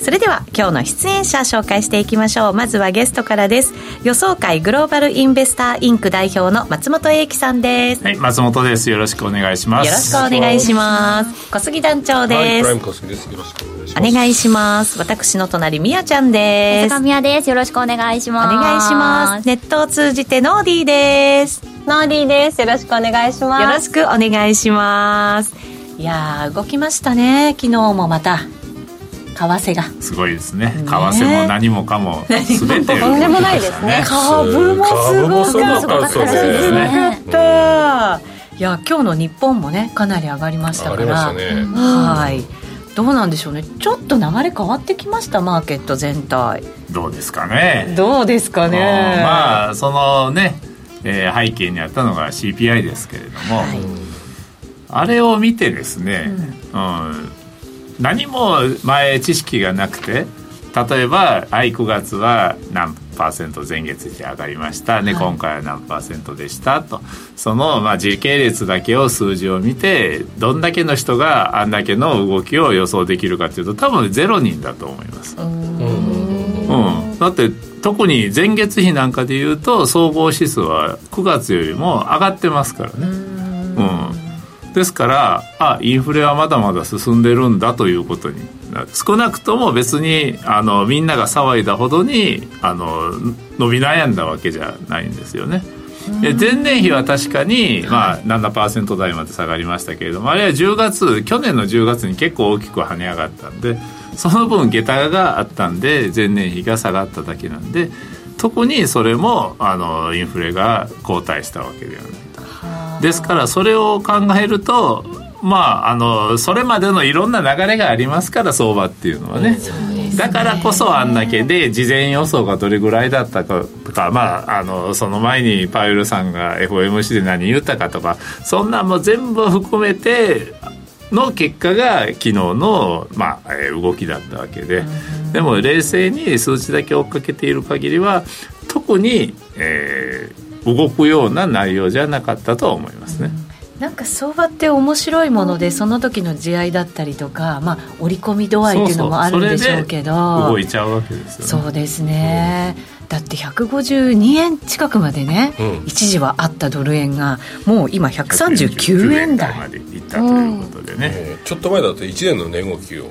それでは今日の出演者紹介していきましょう。まずはゲストからです。予想会グローバルインベスターインク代表の松本英樹さんです。はい松本です。よろしくお願いします。よろしくお願いします。小杉団長です、はい、小杉です。よろしくお願いします。お願いします。私の隣みやちゃんです。坂宮です。よろしくお願いします。お願いします。ネットを通じてノーディーです。ノーディーです。よろしくお願いします。よろしくお願いします。いや動きましたね。昨日もまた為替が。すごいですね。為替も何もかも 全てとんでもないですね。株もすごかったですね。いや今日の日本もねかなり上がりましたから。はい。どうなんでしょうね。ちょっと流れ変わってきましたマーケット全体。どうですかね。どうですかね。まあそのね、えー、背景にあったのが CPI ですけれども、はい、あれを見てですね、うん、うん何も前知識がなくて例えば、はい、9月は何パーセント前月比上がりました、ね、はい、今回は何パーセントでしたと。その、まあ、時系列だけを数字を見てどんだけの人があんだけの動きを予想できるかというと多分ゼロ人だと思います。うん、だって特に前月比なんかでいうと総合指数は9月よりも上がってますからね。うんですからあインフレはまだまだ進んでるんだということに少なくとも別にあのみんなが騒いだほどにあの伸び悩んだわけじゃないんですよね。で前年比は確かに、まあ、7%台まで下がりましたけれどもあれは10月去年の10月に結構大きく跳ね上がったんでその分下駄があったんで前年比が下がっただけなんで特にそれもあのインフレが後退したわけではない。ですからそれを考えるとまあ、あのそれまでのいろんな流れがありますから相場っていうのはね、ね、だからこそあんだけで事前予想がどれぐらいだったかとか、まあ、あのその前にパウエルさんが FOMC で何言ったかとかそんなも全部含めての結果が昨日の、まあ、動きだったわけで、でも冷静に数値だけ追っかけている限りは特に、えー、動くような内容じゃなかったとは思いますね。なんか相場って面白いものでその時の地合いだったりとか、まあ、織り込み度合いっていうのもあるんでしょうけど。動いちゃうわけですよね。そうですね、うん、だって152円近くまでね、うん、一時はあったドル円がもう今139円台。までいったということでね、うん、ちょっと前だと1年の値動きを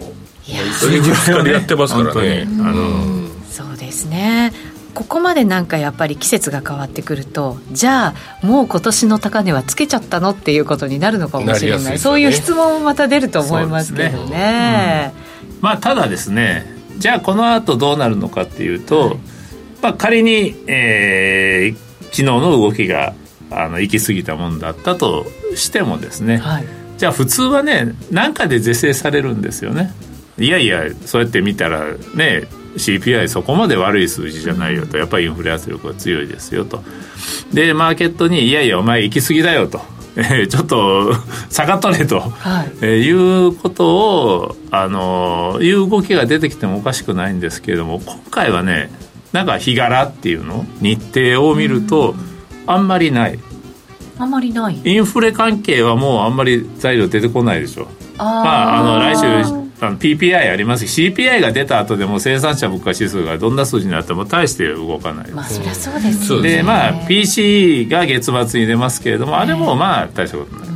1日2日でやってますからね。あの。そうですねここまでなんかやっぱり季節が変わってくるとじゃあもう今年の高値はつけちゃったのっていうことになるのかもしれない、ね、そういう質問もまた出ると思いますけどね、ね。うん、まあただですねじゃあこの後どうなるのかっていうと、はい、まあ、仮に、えー、昨日の動きがあの行き過ぎたものだったとしてもですね、はい、じゃあ普通はね何かで是正されるんですよね。いやいやそうやって見たらね CPI そこまで悪い数字じゃないよと。やっぱりインフレ圧力が強いですよと。でマーケットにいやいやお前行き過ぎだよと。え ちょっと下がっとれと、はい、えー、いうことをあのいう動きが出てきてもおかしくないんですけれども今回はねなんか日柄っていうの？日程を見るとあんまりない。あんまりない。インフレ関係はもうあんまり材料出てこないでしょ。あまああの来週あの PPI あります。し CPI が出た後でも生産者物価指数がどんな数字になっても大して動かない。まあそりゃそうです、ね、でまあ PC が月末に出ますけれどもあれもまあ大したことない、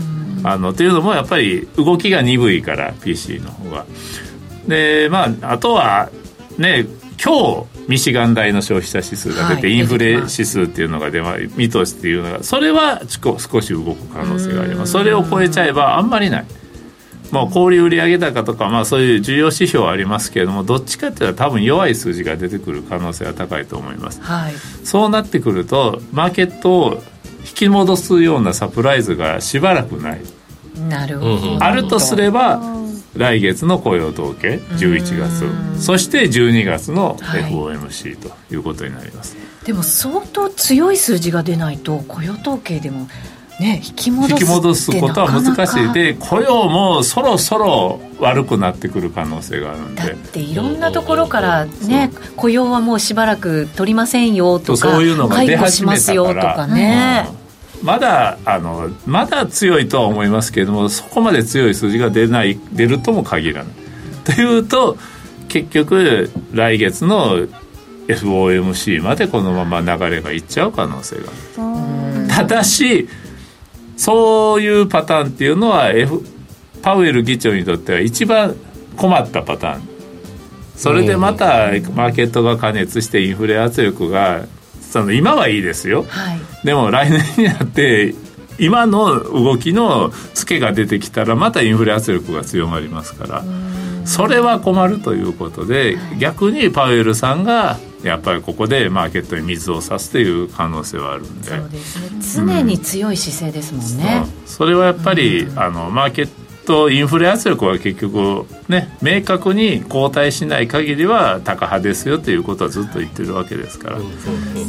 あのというのもやっぱり動きが鈍いから PC の方が。でまああとはね今日ミシガン大の消費者指数が出て、はい、インフレ指数っていうのが出ま見通しっていうのがそれは少し動く可能性があります。それを超えちゃえばあんまりないまあ、小売売上高とか、まあ、そういう重要指標はありますけれどもどっちかっていうと多分弱い数字が出てくる可能性が高いと思います、はい、そうなってくるとマーケットを引き戻すようなサプライズがしばらくない。なるほど。あるとすれば来月の雇用統計11月。そして12月の FOMC、ということになります、でも相当強い数字が出ないと雇用統計でもね、引き戻す引き戻すことは難しい。で雇用もそろそろ悪くなってくる可能性があるんで。だっていろんなところからね雇用はもうしばらく取りませんよとかそういうのが出始めたしますよとかね、うん、まだあのまだ強いとは思いますけれどもそこまで強い数字が出ない出るとも限らない。というと結局来月の FOMC までこのまま流れがいっちゃう可能性がある。ただしそういうパターンっていうのは、F、パウエル議長にとっては一番困ったパターン。それでまたマーケットが過熱してインフレ圧力がその今はいいですよ、はい、でも来年になって今の動きのツケが出てきたらまたインフレ圧力が強まりますからそれは困るということで、逆にパウエルさんがやっぱりここでマーケットに水を差すという可能性はあるんで。そうですね常に強い姿勢ですもんね、うん、それはやっぱり、うん、あのマーケットインフレ圧力は結局ね明確に後退しない限りは高派ですよということはずっと言ってるわけですから、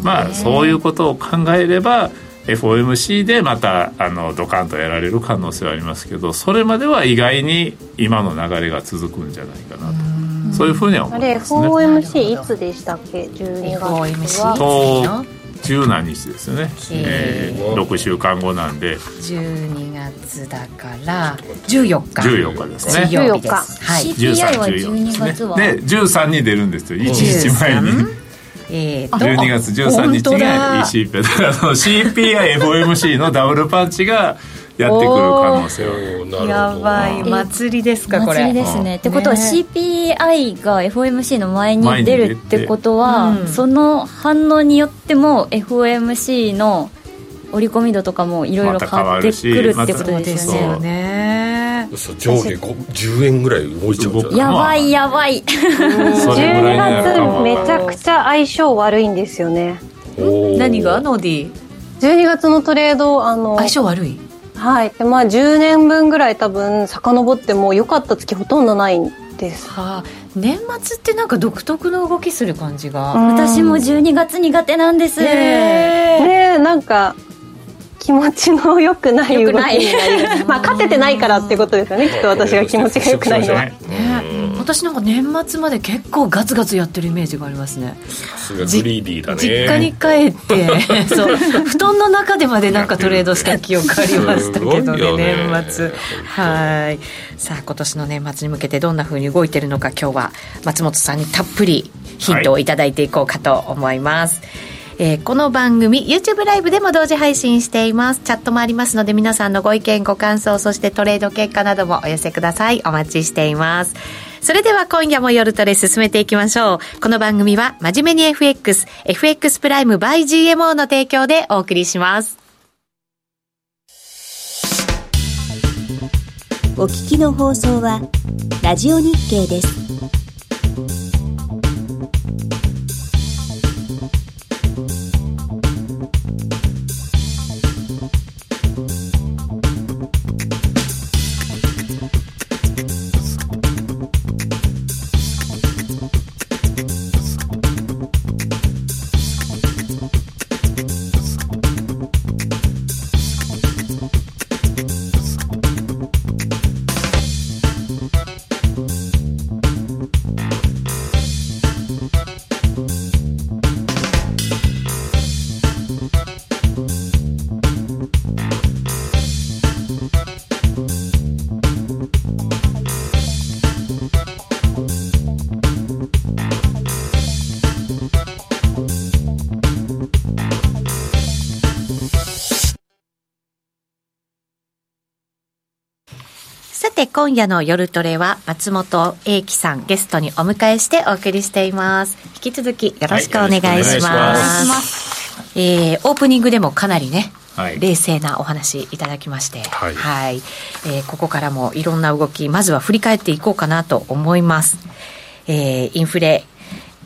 まあそういうことを考えれば FOMC でまたあのドカンとやられる可能性はありますけどそれまでは意外に今の流れが続くんじゃないかなと。そういうふうには思いますね。FOMC いつでしたっけ？12月。はと十何日ですよね、えー、6週間後なんで。12月だから14日。14日ですね。14日はい。CPI は12月は。で13に出るんですよ。1日前にえー、12月13日が ECP だ。から CPI、FOMC のダブルパンチがやってくる可能性はやばい。祭りですかこれ。祭りですね、ってことは CPI が FOMC の前に出るってことは、うん、その反応によっても FOMC の織り込み度とかもいろいろ変わってくるってことですよね、ま、上下10円ぐらい動いちゃうやばいやばい。10 月めちゃくちゃ相性悪いんですよね。何が？ノーディ12月のトレードあの相性悪い？はい。でまあ10年分ぐらい多分遡っても良かった月ほとんどないんです、はあ、年末ってなんか独特の動きする感じが、私も12月苦手なんです。ねなんか気持ちの良くない動きになりま あ勝ててないからってことですよね。きっと私が気持ちが良くないのは、ね、私なんか年末まで結構ガツガツやってるイメージがありますね。さすがグリーディーだね。実家に帰って そう。布団の中でまでなんかトレードした記憶ありましたけどねね。年末。はい。さあ今年の年末に向けてどんなふうに動いてるのか今日は松本さんにたっぷりヒントを頂い。ていこうかと思います、はいえー、この番組 YouTube ライブでも同時配信しています。チャットもありますので皆さんのご意見ご感想そしてトレード結果などもお寄せください。お待ちしています。それでは今夜も夜トレ進めていきましょう。この番組は真面目に FX FX プライム by GMO の提供でお送りします。お聞きの放送はラジオ日経です。て今夜の夜トレは松本英樹さんゲストにお迎えしてお送りしています。引き続きよろしくお願いします,、はい、えー、オープニングでもかなりねはい、冷静なお話いただきまして、はい、はい、えー、ここからもいろんな動きまずは振り返っていこうかなと思います、えー、インフレ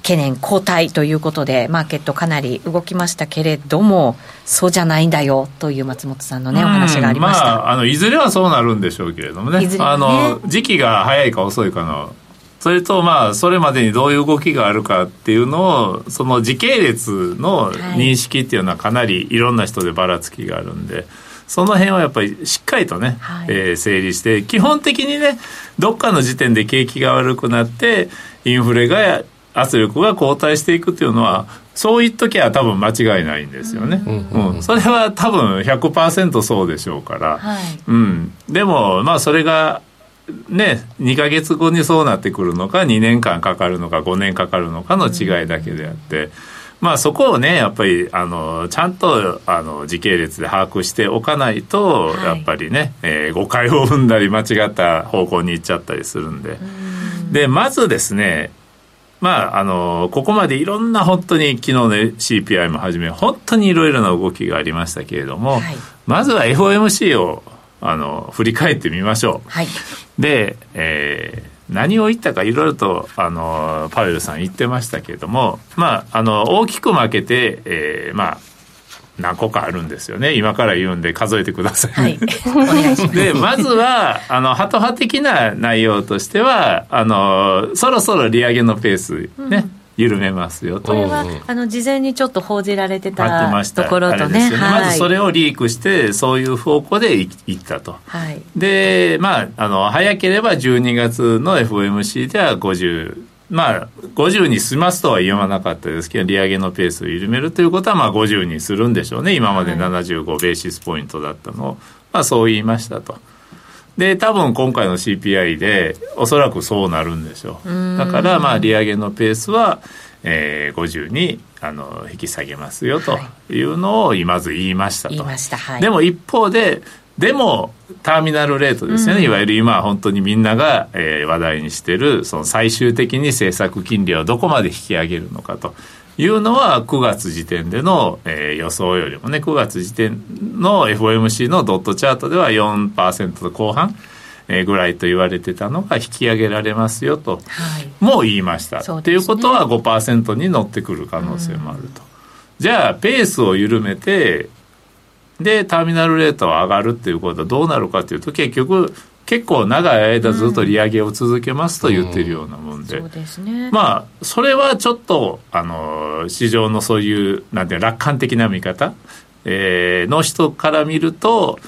懸念後退ということでマーケットかなり動きましたけれどもそうじゃないんだよという松本さんのねお話がありました、まあ、あのいずれはそうなるんでしょうけれどもね、ね、あの時期が早いか遅いかのそれとまあそれまでにどういう動きがあるかっていうのをその時系列の認識っていうのはかなりいろんな人でばらつきがあるんで、その辺はやっぱりしっかりとね、はい、えー、整理して基本的にねどっかの時点で景気が悪くなってインフレが圧力が後退していくっていうのはそう言っときゃ多分間違いないんですよね、うんそれは多分100%そうでしょうから、はい、うん、でもまあそれがね、2か月後にそうなってくるのか2年間かかるのか5年かかるのかの違いだけであって、まあ、そこをねやっぱりあのちゃんとあの時系列で把握しておかないと、はい、やっぱりね、えー、誤解を生んだり間違った方向に行っちゃったりするんで。でまずですねまあ、あのここまでいろんな本当に昨日の CPI もはじめ本当にいろいろな動きがありましたけれども、はい、まずは FOMC をあの振り返ってみましょう。はい、で、えー、何を言ったかいろいろとあのパウエルさん言ってましたけれども、まあ、あの大きく負けて、えー、まあ何個かあるんですよね。今から言うんで数えてください、はい、お願いします。でまずはあのハト派的な内容としてはあのそろそろ利上げのペースね、うん。緩めますよと。これは、あの事前にちょっと報じられてたところとね、ね。はい、まずそれをリークしてそういう方向でいいったと、はい、でまああの早ければ12月の FOMC では50まあ、50に済ますとは言わなかったですけど、利上げのペースを緩めるということは、まあ、50にするんでしょうね。今まで75ベーシスポイントだったのを、まあ、そう言いましたと。で、多分今回の CPI で、おそらくそうなるんでしょう。だから、まあ、利上げのペースは、えー、50にあの引き下げますよというのをまず言いましたと。はい、でも一方で、でもターミナルレートですよね、うん、いわゆる今本当にみんなが、えー、話題にしてるその最終的に政策金利をどこまで引き上げるのかと。いうのは9月時点での、えー、予想よりもね9月時点の FOMC のドットチャートでは4%後半、えー、ぐらいと言われてたのが引き上げられますよと、はい、もう言いました。と、ね、いうことは5%に乗ってくる可能性もあると。うん、じゃあペースを緩めてでターミナルレートは上がるっていうことはどうなるかというと結局結構長い間ずっと利上げを続けますと言ってるようなもんで、うんね、まあそれはちょっとあの市場のそういうなんていう楽観的な見方、えー、の人から見ると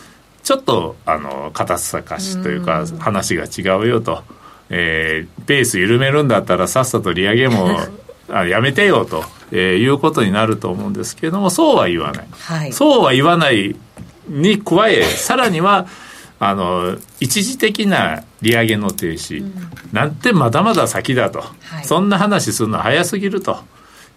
ちょっとあの肩透かしというか、話が違うよと、えー、ペース緩めるんだったらさっさと利上げも あやめてよと、えー、いうことになると思うんですけれどもそうは言わない、はい、そうは言わないに加えさらにはあの一時的な利上げの停止、うん、なんてまだまだ先だと、はい、そんな話するのは早すぎると。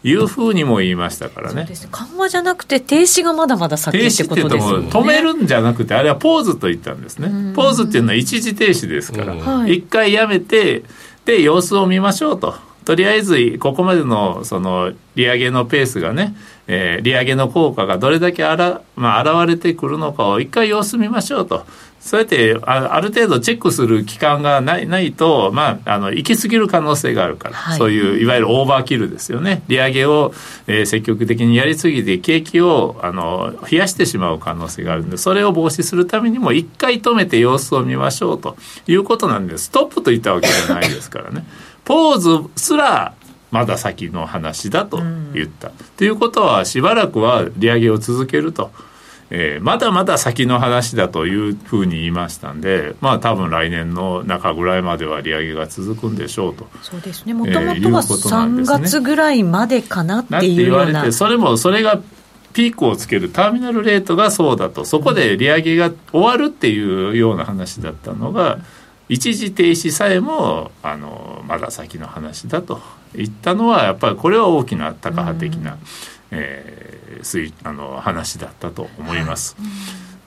いうふうにも言いましたからね。緩和じゃなくて停止がまだまだ先ってことですよね。止めるんじゃなくてあれはポーズと言ったんですね。ポーズっていうのは一時停止ですから、一回やめてで様子を見ましょうと。とりあえずここまでのその利上げのペースがね、えー、利上げの効果がどれだけあら、まあ、現れてくるのかを一回様子見ましょうと。そうやってあある程度チェックする期間がないないと、まあ、あの行き過ぎる可能性があるから、はい、そういういわゆるオーバーキルですよね利上げを、えー、積極的にやりすぎて景気をあの冷やしてしまう可能性があるんでそれを防止するためにも一回止めて様子を見ましょうということなんでストップといったわけじゃないですからね。ポーズすらまだ先の話だと言った。と、うん、いうことはしばらくは利上げを続けると。えー、まだまだ先の話だというふうに言いましたんで、まあ多分来年の中ぐらいまでは利上げが続くんでしょうと。そうですね。もともとは3月ぐらいまでかなっていうような。言われて、それもそれがピークをつけるターミナルレートがそうだと、そこで利上げが終わるっていうような話だったのが、うん一時停止さえもあのまだ先の話だと言ったのはやっぱりこれは大きなタカ派的な、うん、えー、あの話だったと思います。は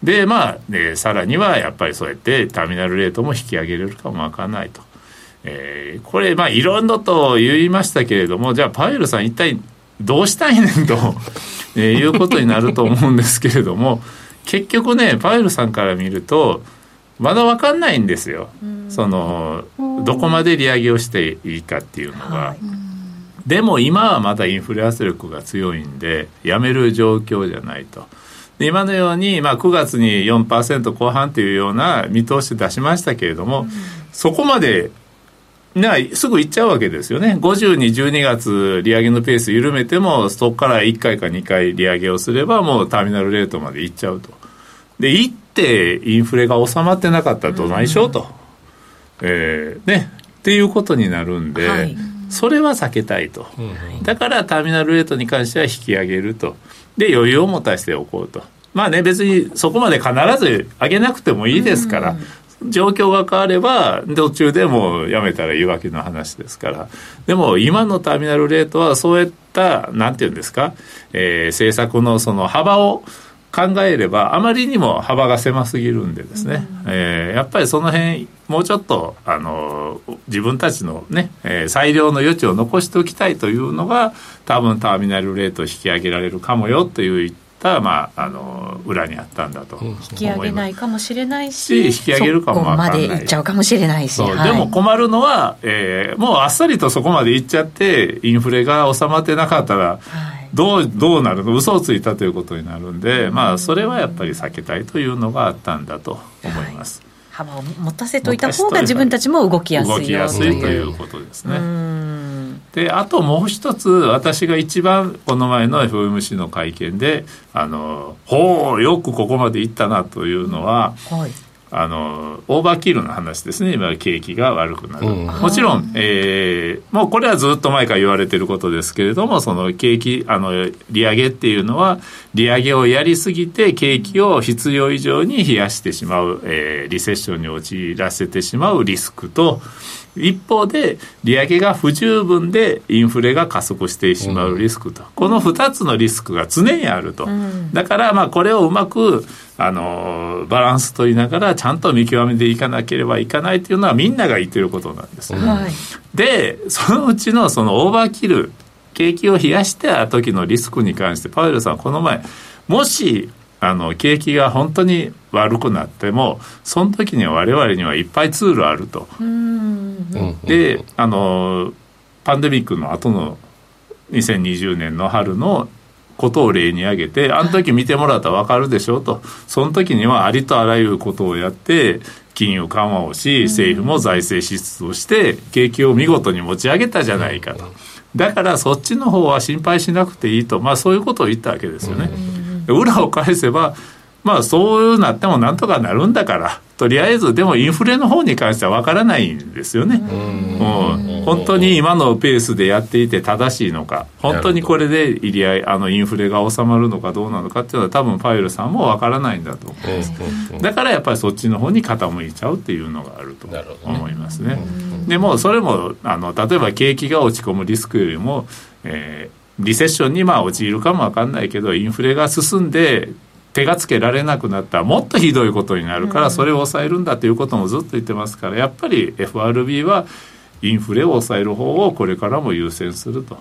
い、でまあでさらにはやっぱりそうやってターミナルレートも引き上げれるかもわからないと。えー、これまあいろんなと言いましたけれどもじゃあパウエルさん一体どうしたいねんと、えー、いうことになると思うんですけれども結局ねパウエルさんから見るとまだ分かんないんですよ、そのどこまで利上げをしていいかっていうのが。はい、でも今はまだインフレ圧力が強いんでやめる状況じゃないと。今のように、まあ、9月に4%後半というような見通し出しましたけれども、うん、そこまでなすぐ行っちゃうわけですよね。50に12月利上げのペース緩めてもそこから1回か2回利上げをすればもうターミナルレートまで行っちゃうと。で一ってインフレが収まってなかったらどないしようと、うん、えー、ね。っていうことになるんで、はい、それは避けたいと、うん、だからターミナルレートに関しては引き上げると。で余裕を持たせておこうと。まあね別にそこまで必ず上げなくてもいいですから、うん、状況が変われば途中でもやめたらいいわけの話ですから。でも今のターミナルレートはそういったなんていうんですか、えー、政策のその幅を考えればあまりにも幅が狭すぎるんでですね、うん、えー、やっぱりその辺もうちょっとあの自分たちのね、えー、裁量の余地を残しておきたいというのが多分ターミナルレートを引き上げられるかもよというた、まあ、あの裏にあったんだと引き上げないかもしれないし引き上げるかも分かんない。そこまでいっちゃうかもしれないし、はい、でも困るのは、えー、もうあっさりとそこまでいっちゃってインフレが収まってなかったら、はいどうどうなるの嘘をついたということになるんで、まあ、それはやっぱり避けたいというのがあったんだと思います。はい、幅を持たせといた方が自分たちも動きやすい動きやすいということですね。であともう一つ私が一番この前の FOMC の会見であのほうよくここまでいったなというのは、はいあのオーバーキルの話ですね。今景気が悪くなる、うん、もちろん、えー、もうこれはずっと前から言われてることですけれどもその景気あの利上げっていうのは利上げをやりすぎて景気を必要以上に冷やしてしまう、えー、リセッションに陥らせてしまうリスクと一方で利上げが不十分でインフレが加速してしまうリスクと、うん、この2つのリスクが常にあると、うん、だからまあこれをうまくあのバランス取りながらちゃんと見極めていかなければいかないというのはみんなが言ってることなんです、うん、でそのうちのそのオーバーキル景気を冷やした時のリスクに関してパウエルさんこの前もしあの景気が本当に悪くなってもその時には我々にはいっぱいツールあると。であのパンデミックの後の2020年の春のことを例に挙げてあの時見てもらったら分かるでしょうと。その時にはありとあらゆることをやって金融緩和をし政府も財政支出をして景気を見事に持ち上げたじゃないかと。だからそっちの方は心配しなくていいと。まあそういうことを言ったわけですよね。裏を返せばまあそうなってもなんとかなるんだからとりあえずでもインフレの方に関しては分からないんですよね。うん本当に今のペースでやっていて正しいのか本当にこれで入り合いあのインフレが収まるのかどうなのかっていうのは多分パイルさんも分からないんだと思います。だからやっぱりそっちの方に傾いちゃうっていうのがあると思いますね。でもそれもあの例えば景気が落ち込むリスクよりも、えーリセッションにまあ陥るかもわかんないけどインフレが進んで手がつけられなくなったらもっとひどいことになるからそれを抑えるんだということもずっと言ってますからやっぱり FRB はインフレを抑える方をこれからも優先すると。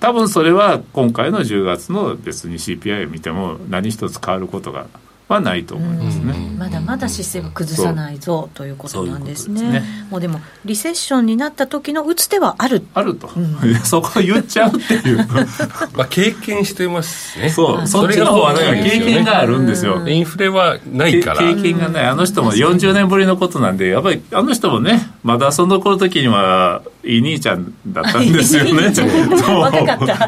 多分それは今回の10月の別に CPI を見ても何一つ変わることがはないと思いますね、まだまだ姿勢を崩さないぞということなんですね。ううね。もうでもリセッションになった時の打つ手はあるあると、うん、そこ言っちゃうっていう。まあ経験してますね。そう。そっちの方はね経験があるんですよ、インフレはないから。経験がない。あの人も40年ぶりのことなんでやっぱりあの人もねまだその頃時にはいい兄ちゃんだったんですよね。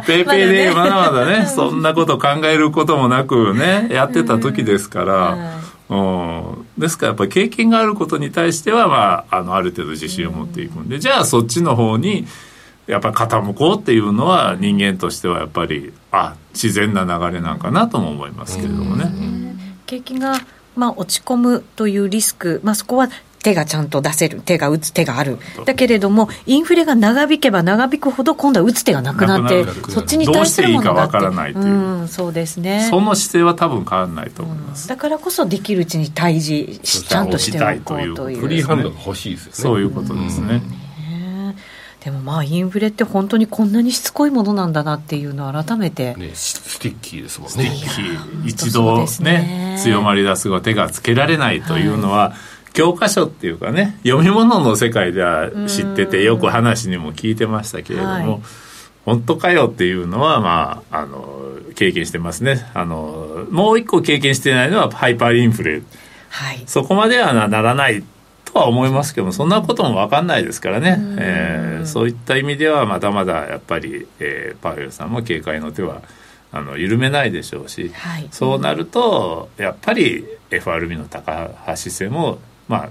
ペイペイでまだまだね、そんなこと考えることもなくね、やってた時ですから、うん、ですからやっぱり経験があることに対しては、まあ、あのある程度自信を持っていくんで、じゃあそっちの方にやっぱり傾こうっていうのは人間としてはやっぱりあ自然な流れなんかなとも思いますけれどもね。景気がまあ、落ち込むというリスク、まあ、そこは手がちゃんと出せる、手が打つ手がある。だけれども、インフレが長引けば長引くほど、今度は打つ手がなくなって、そっちに対するものがわからないという、うん、そうですね。その姿勢は多分変わらないと思います。うん、だからこそ、できるうちに対峙ちゃんとしておこうという。フリーハンドが欲しいですよね。そういうことですね。でもまあインフレって本当にこんなにしつこいものなんだなっていうのを改めて、ね、 sticky ですもんね sticky 一度ね、ね、強まり出すと手がつけられないというのは、はい教科書っていうかね読み物の世界では知っててよく話にも聞いてましたけれども、はい、本当かよっていうのはまああの経験してますね。あのもう一個経験してないのはハイパーインフレ、はい、そこまではならないとは思いますけどもそんなことも分かんないですからね、えー、そういった意味ではまだまだやっぱり、えー、パウエルさんも警戒の手はあの緩めないでしょうし、はい、そうなるとやっぱり FRB の高橋線もまあ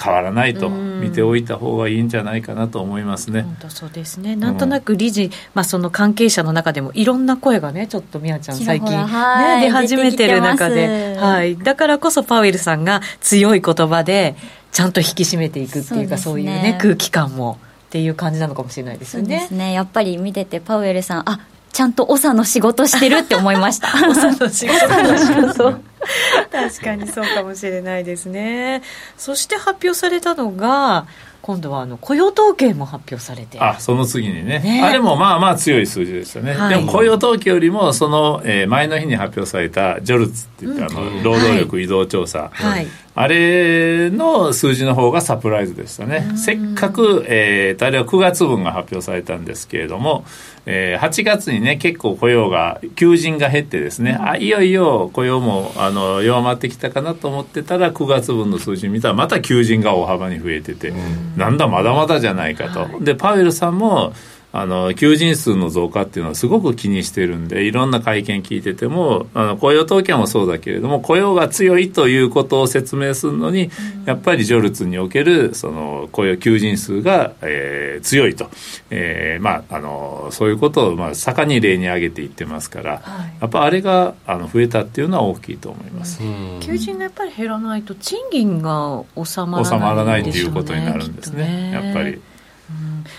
変わらないと見ておいた方がいいんじゃないかなと思いますね。本当そうですね。なんとなく理事、うん、まあその関係者の中でもいろんな声がね、ちょっとみやちゃん最近ね出始めてる中で、はい。だからこそパウエルさんが強い言葉でちゃんと引き締めていくっていうかそう、ね,、いうね空気感もっていう感じなのかもしれないですよね。そうですね。やっぱり見ててパウエルさん、あちゃんと長の仕事してるって思いました。長の仕事。確かにそうかもしれないですね。そして発表されたのが、今度はあの雇用統計も発表されて。あその次にね、ね、あれもまあまあ強い数字ですよね、はい、でも雇用統計よりもその、えー、前の日に発表されたジョルツっていった、あの労働力移動調査、はい、あれの数字の方がサプライズでしたね、せっかく、えー、あれは9月分が発表されたんですけれども、えー、8月にね結構雇用が求人が減ってですね、あいよいよ雇用もあの弱まってきたかなと思ってたら9月分の数字見たらまた求人が大幅に増えてて、なんだまだまだじゃないかと、はい、でパウエルさんもあの求人数の増加っていうのはすごく気にしてるんでいろんな会見聞いててもあの雇用統計もそうだけれども雇用が強いということを説明するのに、やっぱりジョルツにおけるその雇用求人数が、えー、強いと、えー、まああのそういうことをまあ盛んに例に挙げていってますから、はい、やっぱあれがあの増えたっていうのは大きいと思います。求人がやっぱり減らないと賃金が収まらない、収まらないっていうことになるんですね、ね、やっぱり。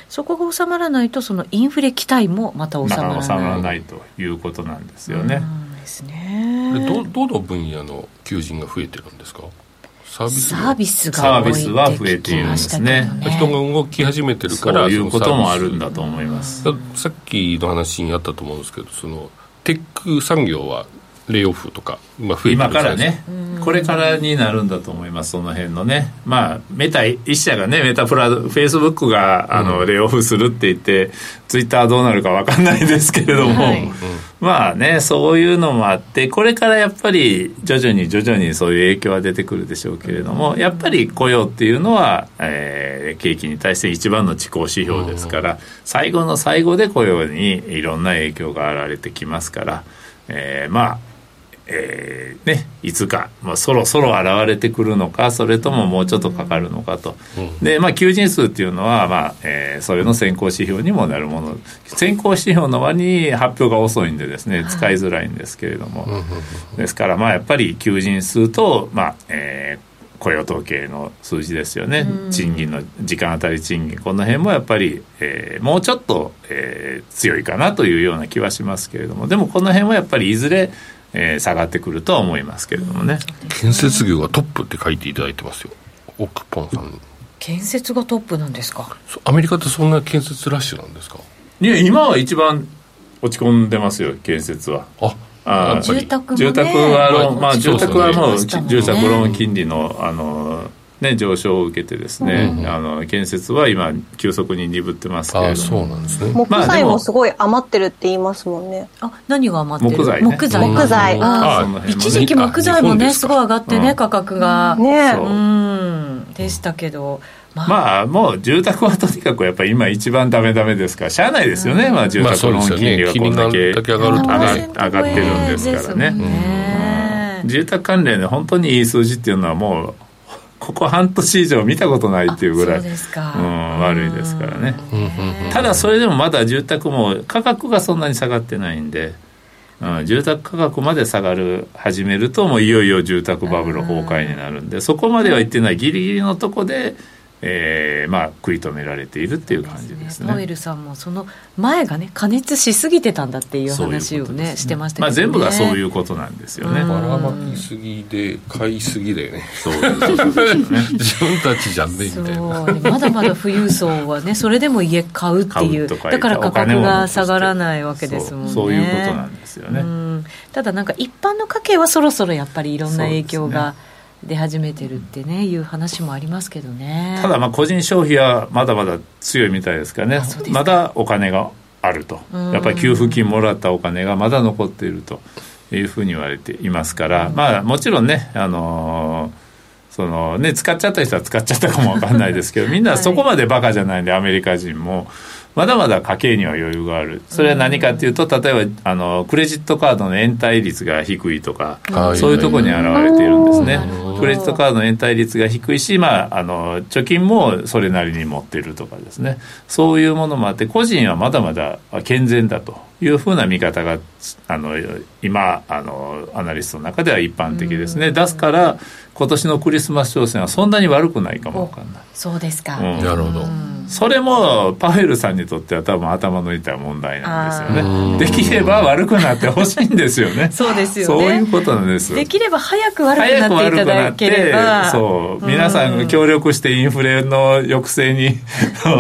そこが収まらないとそのインフレ期待もまた収まらない、収まらないということなんですよね。ですね。どどの分野の求人が増えてるんですか？サービスサービスがサービスは増えているんですね、ね、人が動き始めてるからそういうこともあるんだと思います。さっきの話にあったと思うんですけどそのテック産業はレイオフとか、まあ、増えて今からね。これからになるんだと思いますその辺のね。まあメタ一社がねメタプラフェイスブックがあの、うん、レイオフするって言ってツイッターどうなるか分かんないですけれども、はい、まあねそういうのもあってこれからやっぱり徐々に徐々にそういう影響は出てくるでしょうけれどもやっぱり雇用っていうのは、えー、景気に対して一番の地高指標ですから、最後の最後で雇用にいろんな影響が現れてきますから、えー、まあえー、ね、いつか、まあ、そろそろ現れてくるのかそれとももうちょっとかかるのかと、うん、で、まあ、求人数っていうのは、まあえー、それの先行指標にもなるもの。先行指標の割に発表が遅いんでですね使いづらいんですけれども、はい、ですからまあやっぱり求人数と、まあえー雇用統計の数字ですよね、賃金の時間当たり賃金この辺もやっぱり、えー、もうちょっと、えー、強いかなというような気はしますけれども。でもこの辺はやっぱりいずれえー、下がってくるとは思いますけれどもね。建設業がトップって書いていただいてますよ。オクポンさん。建設がトップなんですか？アメリカってそんな建設ラッシュなんですか？いや今は一番落ち込んでますよ建設は。ああ住宅も、ね、住宅はあの、まあ、住宅はもう、住宅ローン金利のあのね、上昇を受けてですね、うん、あの建設は今急速に鈍ってますけれども。そうなんですね。木材もすごい余ってるって言いますもんね、あ何が余ってる？木材、ね、木材。木材。あ一時期木材もねすごい上がってね、うん、価格が。ねう。んでしたけど。まあ、まあ、もう住宅はとにかくやっぱり今一番ダメダメですからしゃあないですよね、まあ、住宅ローン金利がこんだけ上が上がってるんですからね、ね、住宅関連で本当にいい数字っていうのはもうここ半年以上見たことないっていうぐらい、うん、悪いですからね。ただそれでもまだ住宅も価格がそんなに下がってないんで、うん、住宅価格まで下がる始めるともういよいよ住宅バブル崩壊になるんでそこまではいってない。ギリギリのとこでえー、まあ食い止められているっていう感じですね。パウエルさんもその前がね加熱しすぎてたんだっていう話をね、ね、してましたけど、ね、まあ全部がそういうことなんですよね。ばらまきすぎで買いすぎだよね。そうそうそうね。自分たちじゃんねみたいな。まだまだ富裕層はねそれでも家買うっていうだから価格が下がらないわけです。もんね。そういうことなんです。よね。ただなんか一般の家計はそろそろやっぱりいろんな影響が。出始めてるってねいう話もありますけどね。ただまあ個人消費はまだまだ強いみたいですからねまだお金があると。やっぱり給付金もらったお金がまだ残っているというふうに言われていますから、まあもちろんねあのーそのね、使っちゃった人は使っちゃったかもわかんないですけどみんなそこまでバカじゃないんでアメリカ人もまだまだ家計には余裕がある。それは何かというと例えばあのクレジットカードの延滞率が低いとか、そういうところに現れているんですね。クレジットカードの延滞率が低いし、まあ、あの貯金もそれなりに持ってるとかですね。そういうものもあって個人はまだまだ健全だというふうな見方があの今あのアナリストの中では一般的ですね。ですから今年のクリスマス商戦はそんなに悪くないかもわかんない。そうですか。うん、なるほど。それもパフェルさんにとっては多分頭の痛い問題なんですよね。できれば悪くなってほしいんですよね。そうですよね。そういうことなんです。できれば早く悪くなっていただければ。そう。皆さんが協力してインフレの抑制に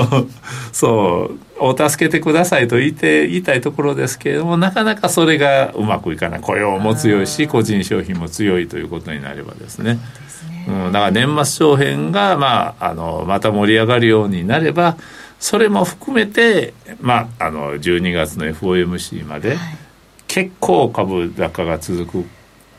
そう。お助けてくださいと言って言いたいところですけれどもなかなかそれがうまくいかない雇用も強いし個人消費も強いということになればですね。うん、だから年末商戦が、まあ、あのまた盛り上がるようになればそれも含めて、まあ、あの12月の FOMC まで、結構株高が続く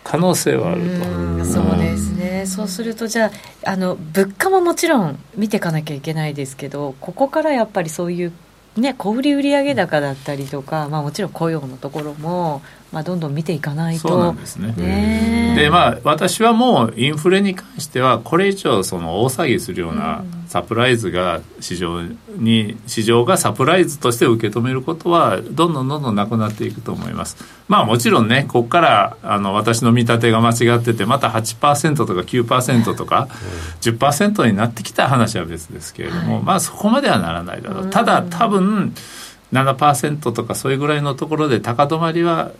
可能性はあると。そうですね、そうするとじゃああの物価ももちろん見ていかなきゃいけないですけどここからやっぱりそういうね、小売売上高だったりとか、まあ、もちろん雇用のところも、まあ、どんどん見ていかないと。そうなんですね。でまあ私はもうインフレに関してはこれ以上その大騒ぎするようなサプライズが市場に市場がサプライズとして受け止めることはどんどんどんどんなくなっていくと思います。まあもちろんねここからあの私の見立てが間違っててまた8%とか9%とか10%になってきた話は別ですけれども、はい、まあそこまではならないだろう。ただ多分7%とかそういうぐらいのところで高止まりは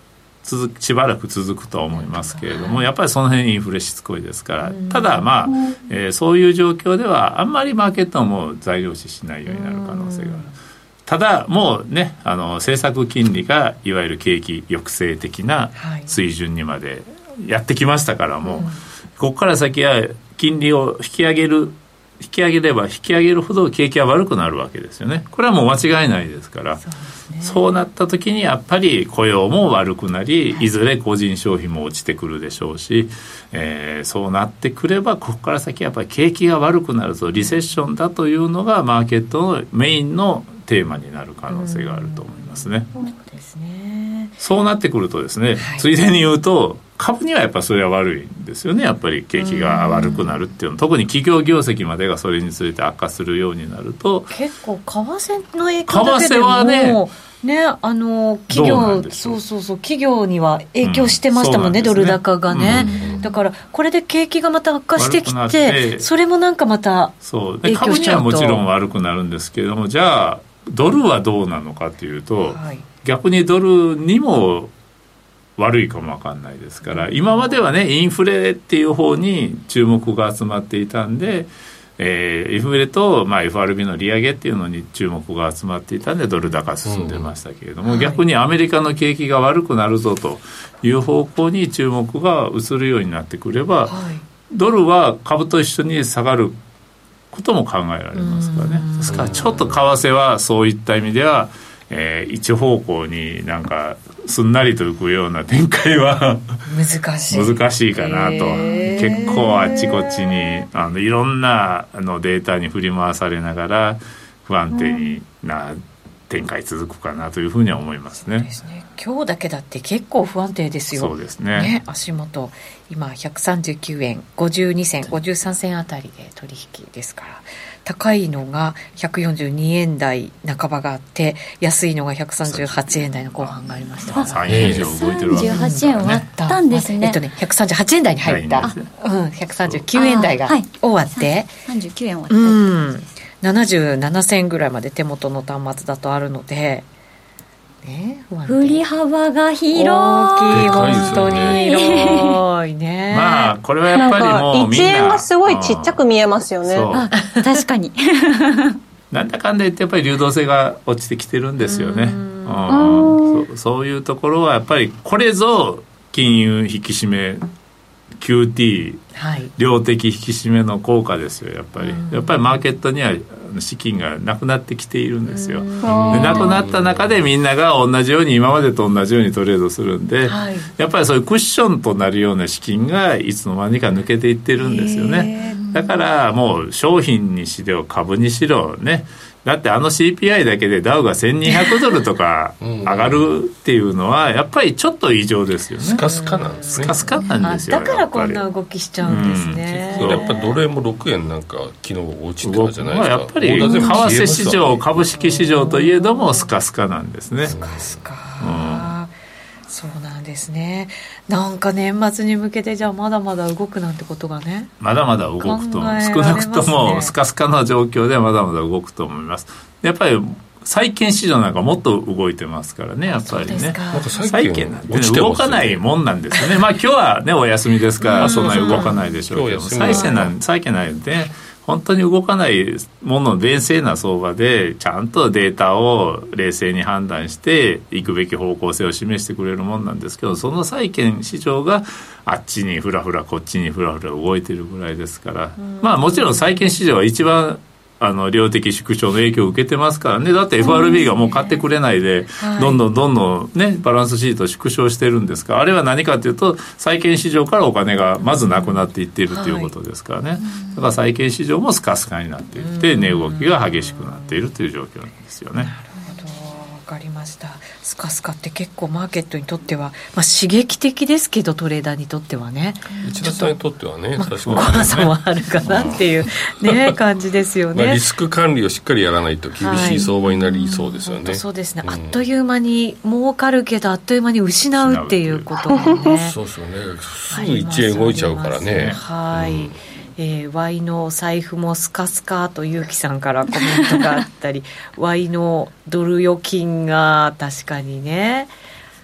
続しばらく続くと思いますけれども、やっぱりその辺インフレしつこいですから、ただまあ、えー、そういう状況ではあんまりマーケットも材料視しないようになる可能性がある。ただもうねあの政策金利がいわゆる景気抑制的な水準にまでやってきましたからもう、ここから先は金利を引き上げる引き上げれば引き上げるほど景気は悪くなるわけですよね。これはもう間違いないですから。そう、ね,、なった時にやっぱり雇用も悪くなり、い。ずれ個人消費も落ちてくるでしょうし、えー、そうなってくればここから先やっぱり景気が悪くなるとリセッションだというのがマーケットのメインのテーマになる可能性があると思いますね。そうですねそうなってくるとですね、はい、ついでに言うと株にはやっぱそれは悪いんですよね。やっぱり景気が悪くなるっていうの。特に企業業績までがそれにつれて悪化するようになると結構為替の影響だけでも為替はね。ね、あの企業そうそうそう企業には影響してましたもんね、うん、ね。ドル高がね、うん、だからこれで景気がまた悪化してきてそれもなんかまたそう。で株にはもちろん悪くなるんですけれどもじゃあドルはどうなのかというと、はい、逆にドルにも悪いかもわかんないですから今まではねインフレっていう方に注目が集まっていたんで、えー、インフレと、まあ、FRB の利上げっていうのに注目が集まっていたんでドル高進んでましたけれども、うん、逆にアメリカの景気が悪くなるぞという方向に注目が移るようになってくれば、はい、ドルは株と一緒に下がることも考えられますからね。ですからちょっと為替はそういった意味ではえー、一方向になんかすんなりと浮くような展開は難しい。難しいかなと。結構あっちこっちにあのいろんなあのデータに振り回されながら不安定にな展開続くかなというふうには思いますね。ですね。今日だけだって結構不安定ですよ。そうですね。ね足元。今139円52銭53銭あたりで取引ですから。高いのが142円台半ばがあって安いのが138円台の後半がありました。3円以上動いてるわけですね円割ったんですねえっとね138円台に入った、うん、139円台が終わって。39円終わったうん77銭ぐらいまで手元の端末だとあるのでね、振り幅が広い。大きい本当に広いね。まあこれはやっぱりもう1円がすごいちっちゃく見えますよね。確かに。なんだかんだ言ってやっぱり流動性が落ちてきてるんですよね。うん。そそういうところはやっぱりこれぞ金融引き締め QT、はい、量的引き締めの効果ですよやっぱり、やっぱりマーケットには資金がなくなってきているんですよ。でなくなった中でみんなが同じように今までと同じようにトレードするんで、はい、やっぱりそういうクッションとなるような資金がいつの間にか抜けていってるんですよね。だからもう商品にしろ株にしろねだってあの CPI だけでダウが1200ドルとか上がるっていうのはやっぱりちょっと異常ですよね。スカスカなんですね。スカスカなんですよだからこんな動きしちゃうんですね、うん、やっぱドル円も6円なんか昨日落ちてたじゃないですか、やっぱり為替市場株式市場といえどもスカスカなんですね。スカスカ、うんそうなんですね。なんか年末に向けてじゃあまだまだ動くなんてことがねまだまだ動くと、ね、少なくともスカスカな状況でまだまだ動くと思います。やっぱり債券市場なんかもっと動いてますからねやっぱりね。債券なんて、ね、動かないもんなんですよね。まあ今日はねお休みですからそんなに動かないでしょうけど債券なん債券なんで本当に動かないものの冷静な相場でちゃんとデータを冷静に判断していくべき方向性を示してくれるもんなんですけどその債券市場があっちにふらふらこっちにふらふら動いてるぐらいですから。まあもちろん債券市場は一番あの量的縮小の影響を受けてますからね。だって FRB がもう買ってくれないで、どんどんどんどんねバランスシート縮小してるんですか。らあれは何かというと債券市場からお金がまずなくなっていっているということですからね、だから債券市場もスカスカになっていって値動きが激しくなっているという状況なんですよね。かりました。スカスカって結構マーケットにとっては、まあ、刺激的ですけどトレーダーにとってはね。内田さんにとってはね、まあ、怖さもあるかなっていうね感じですよね、まあ、リスク管理をしっかりやらないと厳しい相場になりそうですよね、はい、そうですね、うん、あっという間に儲かるけどあっという間に失うっていうこともね。そうですよね。すぐ1円動いちゃうからね。はい、うんえー、ワイの財布もスカスカと結城さんからコメントがあったり ワイのドル預金が確かにね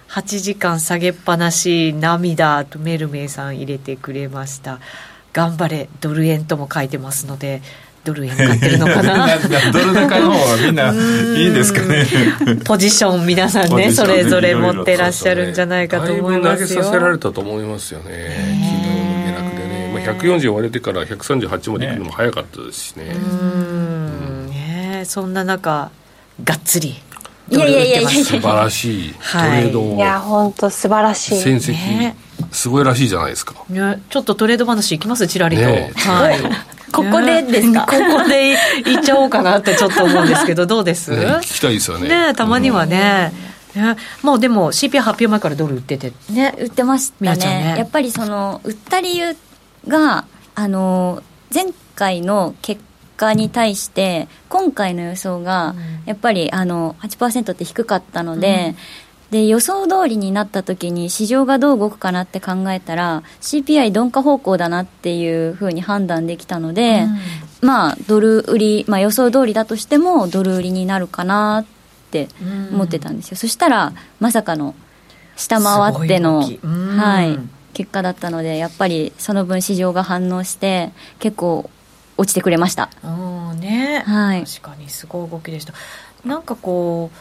8時間下げっぱなし涙とメルメイさん入れてくれました。頑張れドル円とも書いてますのでドル円買ってるのかな？ドル高の方はみんな いいんですかね。ポジション皆さんねそれぞれ持ってらっしゃるんじゃないかと思いますよ。投げさせられたと思いますよね140割れてから138まで行くのも早かったですしね。ねうん。ねそんな中がっつり。いやいやいやいや。素晴らしい。トレード、い、や本当素晴らしい。戦績、すごいらしいじゃないですか、ね、ちょっとトレード話いきます？ちらりと、ね、はい。ここでですか、ここでいっちゃおうかなってちょっと思うんですけど どうです、ね、聞きたいですよね。ねたまにはね、ね、もうでも CPI 発表前からドル売ってて。ね売ってましたね。ね。やっぱりその売った理由があの前回の結果に対して今回の予想がやっぱりあの8%って低かったので、うん、で予想通りになった時に市場がどう動くかなって考えたら CPI 鈍化方向だなっていうふうに判断できたので、うん、まあドル売り、まあ、予想通りだとしてもドル売りになるかなって思ってたんですよ、うん、そしたらまさかの下回ってのはい結果だったのでやっぱりその分市場が反応して結構落ちてくれました。ね、はい、確かにすごい動きでした。なんかこう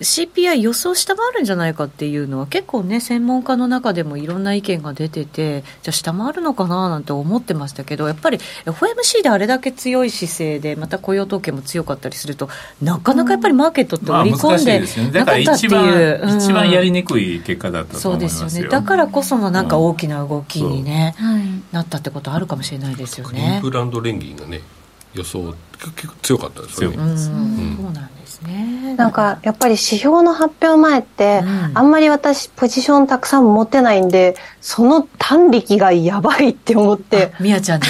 CPI 予想下回るんじゃないかっていうのは結構ね専門家の中でもいろんな意見が出ててじゃあ下回るのかななんて思ってましたけどやっぱり FOMC であれだけ強い姿勢でまた雇用統計も強かったりするとなかなかやっぱりマーケットって織り込んでなかったっていう、まあね、一番やりにくい結果だったと思いますよ、そうですよね。だからこそのなんか大きな動きにね、う。ん、なったってことあるかもしれないですよね。インプランド連銀がね予想結構強かったですよね。うん、そうなんですね。なんかやっぱり指標の発表前って、うん、あんまり私ポジションたくさん持ってないんで、その単力がやばいって思って。みやちゃんね。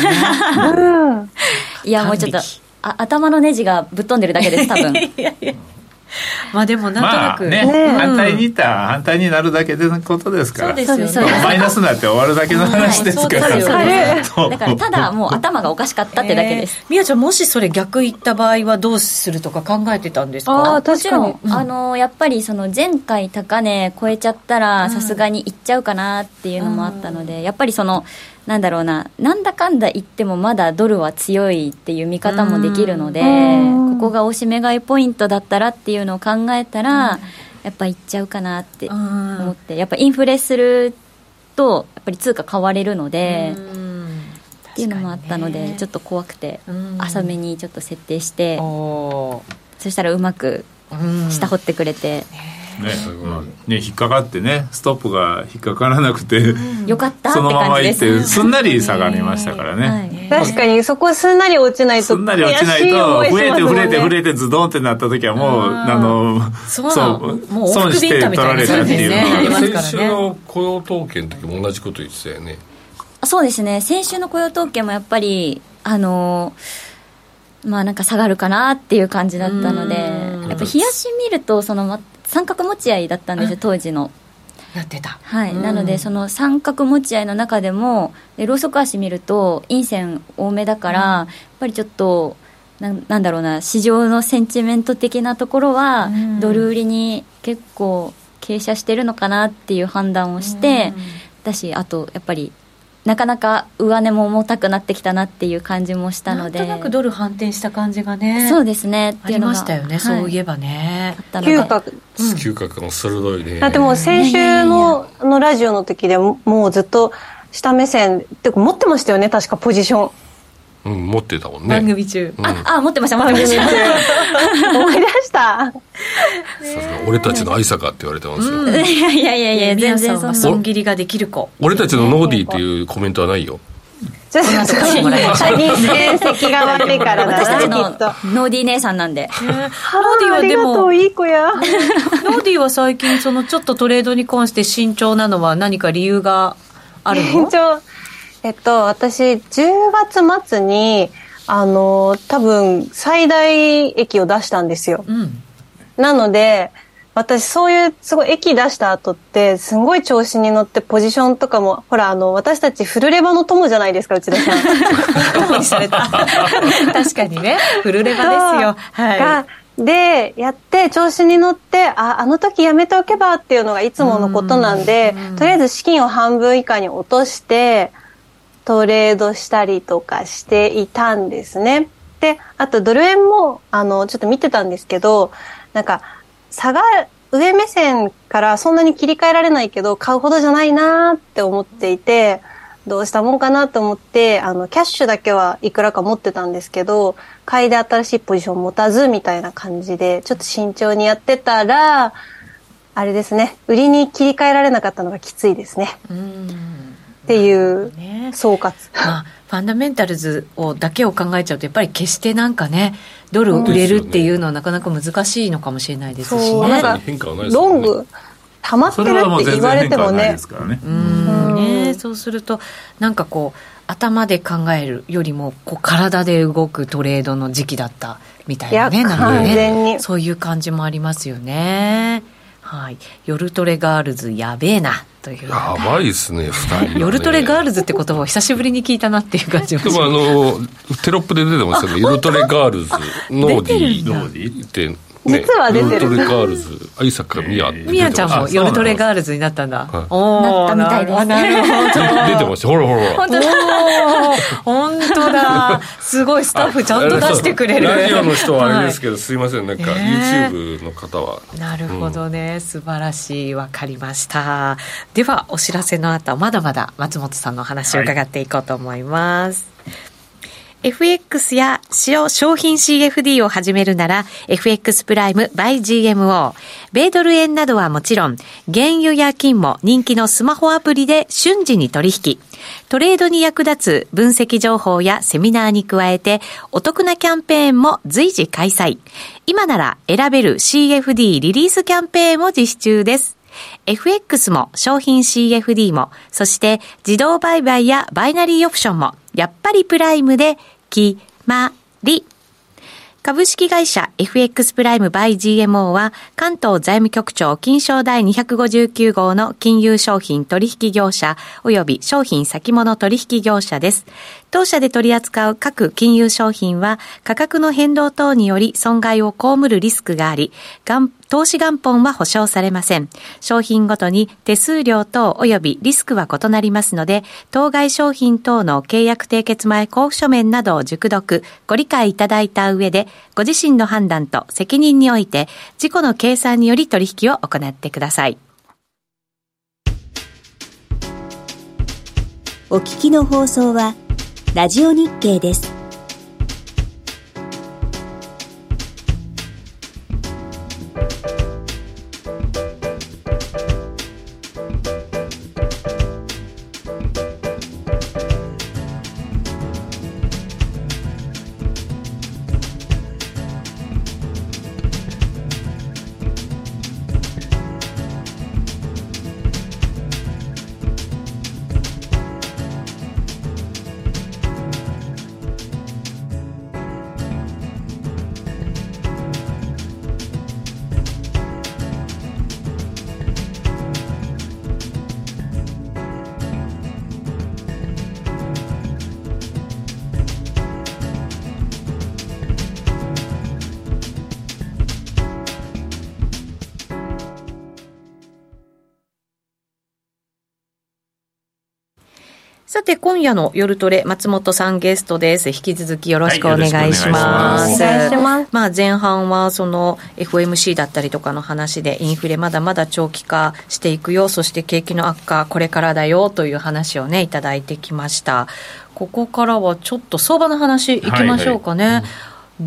うん。いやもうちょっとあ頭のネジがぶっ飛んでるだけです多分。いやいや まあでもなんとなく、まあ、ね、ね、反対にいったら反対になるだけでのことですから。そうですよ、ね、マイナスになって終わるだけの話ですから、はい、だからただもう頭がおかしかったってだけです、みやちゃんもしそれ逆言った場合はどうするとか考えてたんですか？あもちろん、うん、あのやっぱりその前回高値超えちゃったらさすがにいっちゃうかなっていうのもあったので、うん、やっぱりそのなんだろうななんだかんだ言ってもまだドルは強いっていう見方もできるのでここが押し目買いポイントだったらっていうのを考えたらやっぱいっちゃうかなって思ってやっぱインフレするとやっぱり通貨買われるのでっていうのもあったのでちょっと怖くて浅めにちょっと設定してそしたらうまく下掘ってくれて。ねね。引っかかってねストップが引っかからなくて、よかったそのまま行ってすんなり下がりましたからね、確かにそこすんなり落ちないとすんなり落ちないと増えて増えて増えてズドンってなった時はもうあのそうもう損して取られたっていうのが、先週の雇用統計の時も同じこと言ってたよね。そうですね。先週の雇用統計もやっぱりあのまあなんか下がるかなっていう感じだったのでやっぱ冷やし見るとその三角持ち合いだったんですよ当時の。やってた。はい。なのでその三角持ち合いの中でもローソク足見ると陰線多めだから、やっぱりちょっとななんだろうな市場のセンチメント的なところは、ドル売りに結構傾斜してるのかなっていう判断をして、だしあとやっぱりなかなか上値も重たくなってきたなっていう感じもしたので。なんとなくドル反転した感じがね。そうですね。ありましたよね、はい、そういえばね。嗅覚、うん、嗅覚も鋭いね。だってもう先週ののラジオの時でもうずっと下目線って持ってましたよね。確かポジションうん、持ってたもんね。番組中、うん、ああ持ってました持ってました思い出した。俺たちの愛坂って言われてますよ、うん、いやいやいやいや全然そんな。損切りができる子。俺たちのノーディーっていうコメントはないよ。ちょっと先席が悪いから私たちのノーディー姉さんなんで。ノーディーはでも、いい子や。ノーディーは最近、そのちょっとトレードに関して慎重なのは何か理由があるの？慎重。えっと、私、10月末に、あの、多分、最大益を出したんですよ。うん、なので、私そういうすごい駅出した後ってすごい調子に乗ってポジションとかもほらあの私たちフルレバの友じゃないですか内田さん。友にされた。確かにね。フルレバですよ。はい。でやって調子に乗ってああの時やめておけばっていうのがいつものことなんでとりあえず資金を半分以下に落としてトレードしたりとかしていたんですね。で、あとドル円も、あの、ちょっと見てたんですけど、なんか、下が、上目線からそんなに切り替えられないけど、買うほどじゃないなって思っていて、どうしたもんかなと思って、あの、キャッシュだけはいくらか持ってたんですけど、買いで新しいポジション持たずみたいな感じで、ちょっと慎重にやってたら、あれですね、売りに切り替えられなかったのがきついですね。うんっていう総括、ね、まあ、ファンダメンタルズをだけを考えちゃうとやっぱり決してなんかねドルを売れるっていうのはなかなか難しいのかもしれないですしね。ロング溜まってるって言われてもね。ね。うん。ねそうするとなんかこう頭で考えるよりもこう体で動くトレードの時期だったみたいなねなのでね。そういう感じもありますよね。はい、夜トレガールズやべえなという。やばいですね2人、ね、夜トレガールズって言葉を久しぶりに聞いたなっていう感じもでもあのテロップで出てますよね夜トレガールズノーディーノーディーって実は出てる。夜トレガールズ、愛坂みや。みやちゃんも夜トレガールズになったんだ。おなったみたいです。なるほど。出てました。ほらほら。本当だ。本当だ。すごいスタッフちゃんと出してくれる。ラジオの人はあれですけど、すいません。なんか YouTube の方は。なるほどね。素晴らしい。わかりました。では、お知らせの後、まだまだ松本さんのお話を伺っていこうと思います。FX や商品 CFD を始めるなら FX プライム by GMO。米ドル円などはもちろん、原油や金も人気のスマホアプリで瞬時に取引。トレードに役立つ分析情報やセミナーに加えて、お得なキャンペーンも随時開催。今なら選べる CFD リリースキャンペーンも実施中です。FX も商品 CFD も、そして自動売買やバイナリーオプションも、やっぱりプライムで決まり。株式会社 FX プライムバイ GMO は関東財務局長金賞第259号の金融商品取引業者及び商品先物取引業者です。当社で取り扱う各金融商品は価格の変動等により損害を被るリスクがあり、投資元本は保証されません。商品ごとに手数料等及びリスクは異なりますので、当該商品等の契約締結前交付書面などを熟読、ご理解いただいた上で、ご自身の判断と責任において、自己の計算により取引を行ってください。お聞きの放送は、ラジオ日経です。今夜の夜トレ、松本さんゲストです。引き続きよろしくお願いします。お願いします。まあ、前半はその FMC だったりとかの話で、インフレまだまだ長期化していくよ、そして景気の悪化、これからだよという話をね、いただいてきました。ここからはちょっと相場の話いきましょうかね。はいはい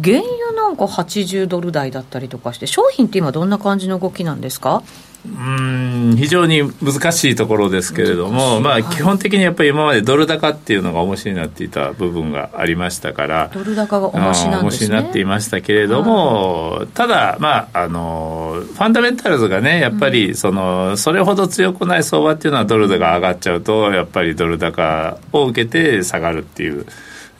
原油なんか80ドル台だったりとかして、商品って今、どんな感じの動きなんですか？うん非常に難しいところですけれども、まあ、基本的にやっぱり今までドル高っていうのが重しになっていた部分がありましたからドル高が重しなんですね。重しになっていましたけれども、はい、ただ、まあ、あのファンダメンタルズがねやっぱりそのそれほど強くない相場っていうのはドル高上がっちゃうとやっぱりドル高を受けて下がるっていう。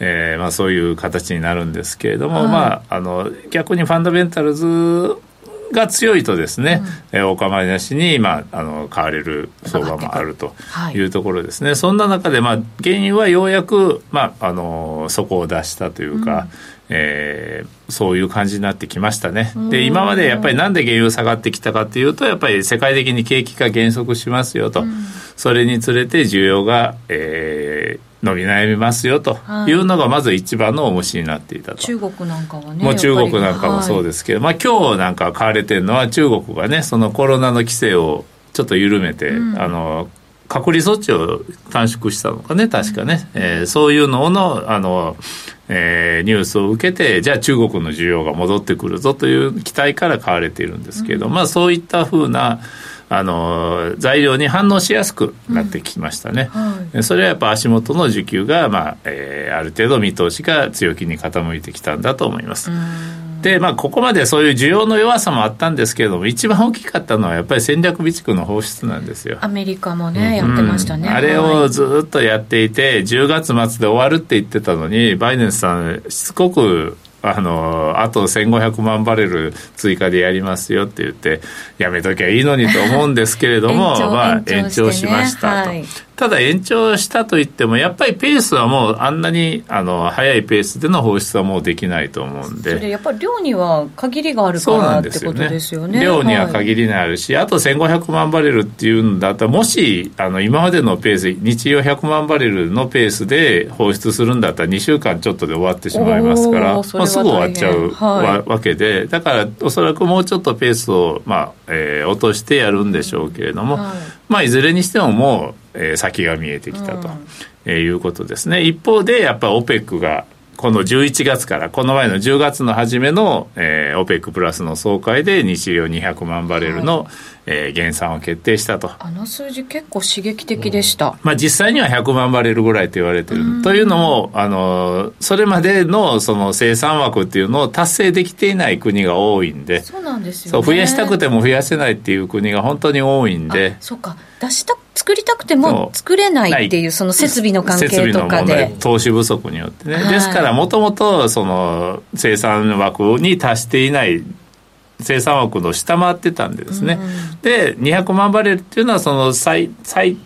えーまあ、そういう形になるんですけれども、はい、まあ、あの逆にファンダメンタルズが強いとですね、うん、お構いなしに、まあ、あの買われる相場もあるとい。うところですね、はい、そんな中で、まあ、原油はようやく、まあ、あの底を出したというか、うん、えー、そういう感じになってきましたね。で今までやっぱりなんで原油下がってきたかというとやっぱり世界的に景気が減速しますよと、うん、それにつれて需要が、えー、伸び悩みますよとい。うのがまず一番の重しになっていたと、中国なんかはねもう中国なんかもそうですけど、はい、まあ今日なんか買われてるのは中国がねそのコロナの規制をちょっと緩めて、うん、あの隔離措置を短縮したのかね確かね、うん、えー、そういうののあの、えー、ニュースを受けてじゃあ中国の需要が戻ってくるぞという期待から買われているんですけど、うん、まあそういったふうなあの材料に反応しやすくなってきましたね、うんはい、それはやっぱ足元の需給が、まあえー、ある程度見通しが強気に傾いてきたんだと思います。でまあ、ここまでそういう需要の弱さもあったんですけれども一番大きかったのはやっぱり戦略備蓄の放出なんですよ。アメリカもね、うん、やってましたね。あれをずっとやっていて10月末で終わるって言ってたのにバイデンさんしつこくあのあと1500万バレル追加でやりますよって言ってやめときゃいいのにと思うんですけれども まあ延長しましたと、はい、ただ延長したといってもやっぱりペースはもうあんなにあの速いペースでの放出はもうできないと思うんで。それやっぱり量には限りがあるからってことですよね、ね、量には限りがあるし、はい、あと1500万バレルっていうんだったらもしあの今までのペース日曜100万バレルのペースで放出するんだったら2週間ちょっとで終わってしまいますから、まあ、すぐ終わっちゃうわ,、わけで。だからおそらくもうちょっとペースを、まあえー、落としてやるんでしょうけれども、はいまあ、いずれにしてももう、えー、先が見えてきたと、えー、いうことですね。一方で、やっぱり OPEC がこの11月から、この前の10月の初めの、えー、OPEC プラスの総会で日量200万バレルの、はい、えー、減産を決定したと。あの数字結構刺激的でした。まあ実際には100万バレルぐらいと言われてる。というのも、あの、それまでのその生産枠っていうのを達成できていない国が多いんで、そうなんですよ、ね、増やしたくても増やせないっていう国が本当に多いんで。そうか。出した作りたくても作れないっていうその設備の関係とかで。投資不足によってね、はい、ですからもともとその生産枠に達していない生産枠の下回ってたんでですね、うん、で200万バレルっていうのはその最最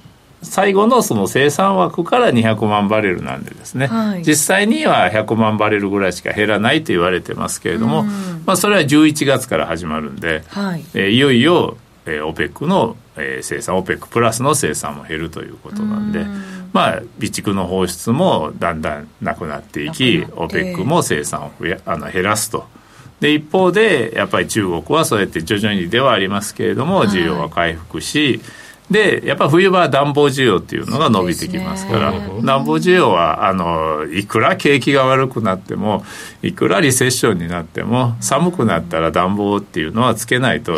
最後のその生産枠から200万バレルなんでですね、はい、実際には100万バレルぐらいしか減らないと言われてますけれども、うん、まあ、それは11月から始まるんで、はい。えー、いよいよ、えー、OPEC の、えー、生産 OPEC プラスの生産も減るということなんで、うん、まあ備蓄の放出もだんだんなくなっていき OPEC も生産を増やあの減らすと。で一方でやっぱり中国はそうやって徐々にではありますけれども需要は回復し、でやっぱ冬場は暖房需要っていうのが伸びてきますから、ね、暖房需要はあのいくら景気が悪くなってもいくらリセッションになっても寒くなったら暖房っていうのはつけないと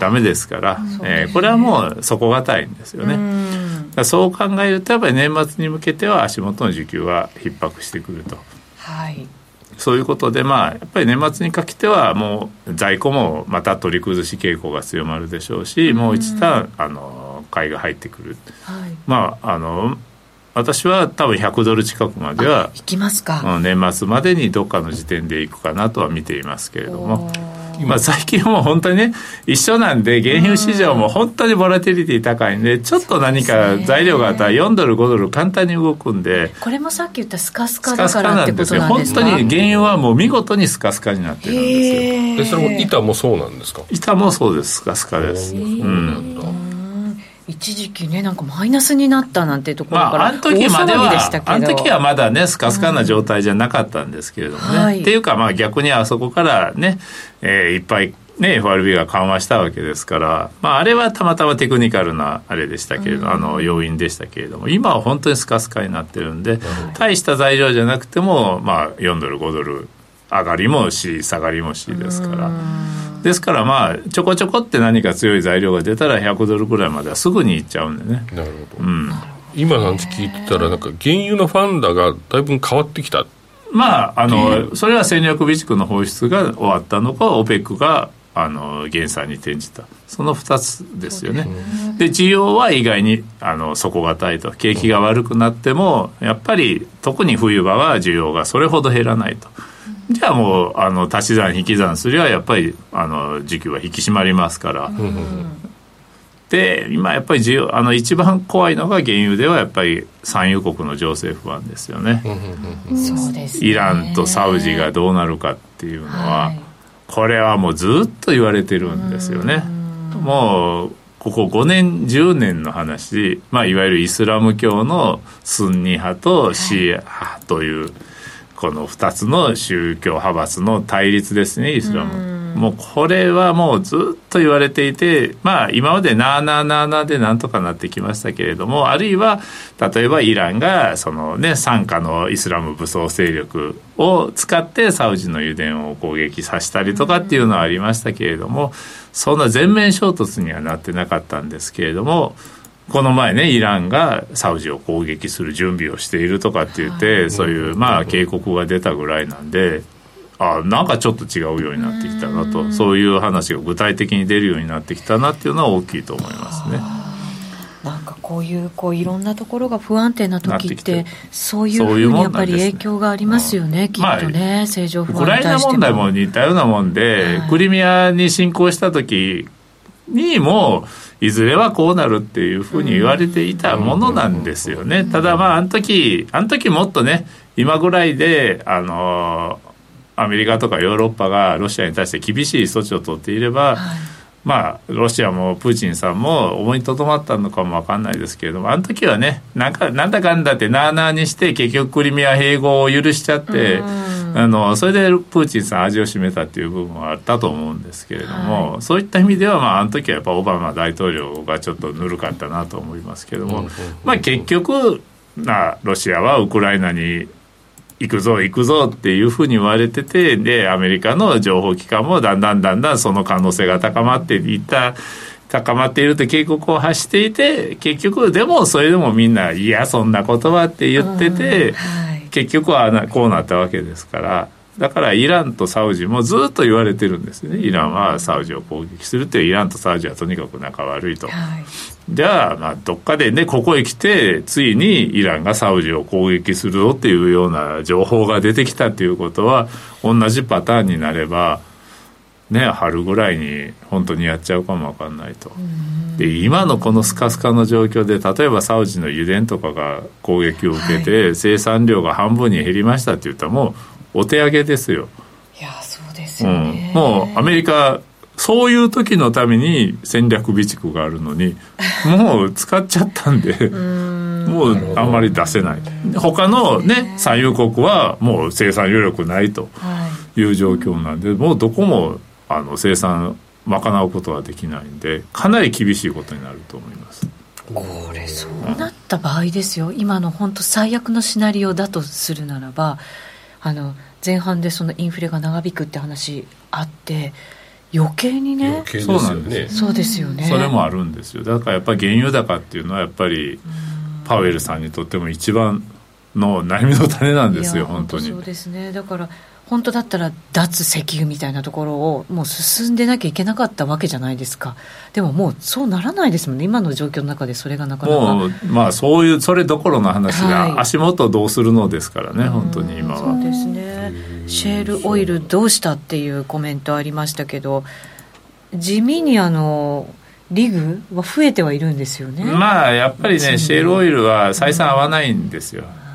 ダメですから、えー、これはもう底堅いんですよね。そう考えるとやっぱり年末に向けては足元の需給は逼迫してくると。はい。そういうことで、まあ、やっぱり年末にかけてはもう在庫もまた取り崩し傾向が強まるでしょうし、もう一段あの買いが入ってくる、はい、まああの私は多分100ドル近くまではいきますか、年末までにどっかの時点でいくかなとは見ていますけれども。まあ、最近も本当にね一緒なんで原油市場も本当にボラティリティ高いんでちょっと何か材料があったら4ドル5ドル簡単に動くんでこれもさっき言ったスカスカだからってことなんですか？本当に原油はもう見事にスカスカになってるんですよ。でそれも板もそうなんですか？板もそうです。スカスカです。うん一時期ねなんかマイナスになったなんてところから、まあ、あの時まではあの時はまだねスカスカな状態じゃなかったんですけれどもね、うん。はい、っていうかまあ逆にあそこからね、えー、いっぱいね、FRB が緩和したわけですから、まあ、あれはたまたまテクニカルなあれでしたけれど、うん、あの要因でしたけれども今は本当にスカスカになってるんで、うん、大した材料じゃなくても、まあ、4ドル5ドル上がりもし下がりもしですから。ですからまあちょこちょこって何か強い材料が出たら100ドルぐらいまではすぐにいっちゃうんでね。なるほど。うん、今の話聞いてたらなんか原油のファンダがだいぶ変わってきた。まあ、あのそれは戦略備蓄の放出が終わったのか OPEC があの減産に転じた。その2つですよね。で需要は意外にあの底堅いと。景気が悪くなってもやっぱり特に冬場は需要がそれほど減らないとじゃあもうあの足し算引き算すりゃやっぱりあの時給は引き締まりますから、で今やっぱり需要あの一番怖いのが原油ではやっぱり産油国の情勢不安ですよね、そうですイランとサウジがどうなるかっていうのは、はい。これはもうずっと言われてるんですよね。もうここ5年10年の話、まあ、いわゆるイスラム教のスンニ派とシーア派というこの2つの宗教派閥の対立ですねイスラム。もうこれはもうずっと言われていて、まあ今までなあなあなあなあでなんとかなってきましたけれども、あるいは例えばイランがそのね、傘下のイスラム武装勢力を使ってサウジの油田を攻撃させたりとかっていうのはありましたけれども、そんな全面衝突にはなってなかったんですけれども、この前ねイランがサウジを攻撃する準備をしているとかって言って、そういうまあ警告が出たぐらいなんであなんかちょっと違うようになってきたなと。そういう話が具体的に出るようになってきたなっていうのは大きいと思いますね。なんかこういうこういろんなところが不安定な時ってそういうふうにやっぱり影響がありますよね、きっとね、正常不安ウクライナ問題も似たようなもんで、はい、クリミアに侵攻した時にもいずれはこうなるっていうふうに言われていたものなんですよね。ただまああの時あの時もっとね今ぐらいであのアメリカとかヨーロッパがロシアに対して厳しい措置を取っていれば、はい、まあロシアもプーチンさんも思いとどまったのかも分かんないですけれどもあの時はねなんかなんだかんだってなあなあにして結局クリミア併合を許しちゃって。あのそれでプーチンさん味を占めたっていう部分はあったと思うんですけれども、はい、そういった意味では、まあ、あの時はやっぱオバマ大統領がちょっとぬるかったなと思いますけれども、まあ、結局なロシアはウクライナに行くぞ行くぞっていうふうに言われててでアメリカの情報機関もだんだんだんだんその可能性が高まっていった高まっていると警告を発していて結局でもそれでもみんないやそんな言葉って言ってて、はい、結局はこうなったわけですからだからイランとサウジもずっと言われてるんですね。イランはサウジを攻撃するってイランとサウジはとにかく仲悪いと。はい。じゃあ、まあ、どっかでね、ここへ来て、ついにイランがサウジを攻撃するぞっていうような情報が出てきたっていうことは、同じパターンになれば、ね、春ぐらいに本当にやっちゃうかもわかんないと。で、今のこのスカスカの状況で、例えばサウジの油田とかが攻撃を受けて、はい、生産量が半分に減りましたって言ったら、もうお手上げですよ。いや、そうですよね。うん、もうアメリカそういう時のために戦略備蓄があるのに もう使っちゃったんでもうあんまり出せない。他のね産油国はもう生産余力ないという状況なんでもうどこもあの生産賄うことはできないんでかなり厳しいことになると思います。これそうなった場合ですよ。今の本当最悪のシナリオだとするならばあの前半でそのインフレが長引くって話あって余計にねそうなんですそうですよね。それもあるんですよ。だからやっぱり原油高っていうのはやっぱりパウエルさんにとっても一番の悩みの種なんですよ本当に。そうですね。だから本当だったら脱石油みたいなところをもう進んでなきゃいけなかったわけじゃないですか。でももうそうならないですもんね。今の状況の中でそれがなかなか。もうまあそういうそれどころの話が足元どうするのですからね、はい、本当に今は。そうですね。シェールオイルどうしたっていうコメントありましたけど地味にあのリグは増えてはいるんですよね。まあやっぱりねシェールオイルは採算合わないんですよ、うん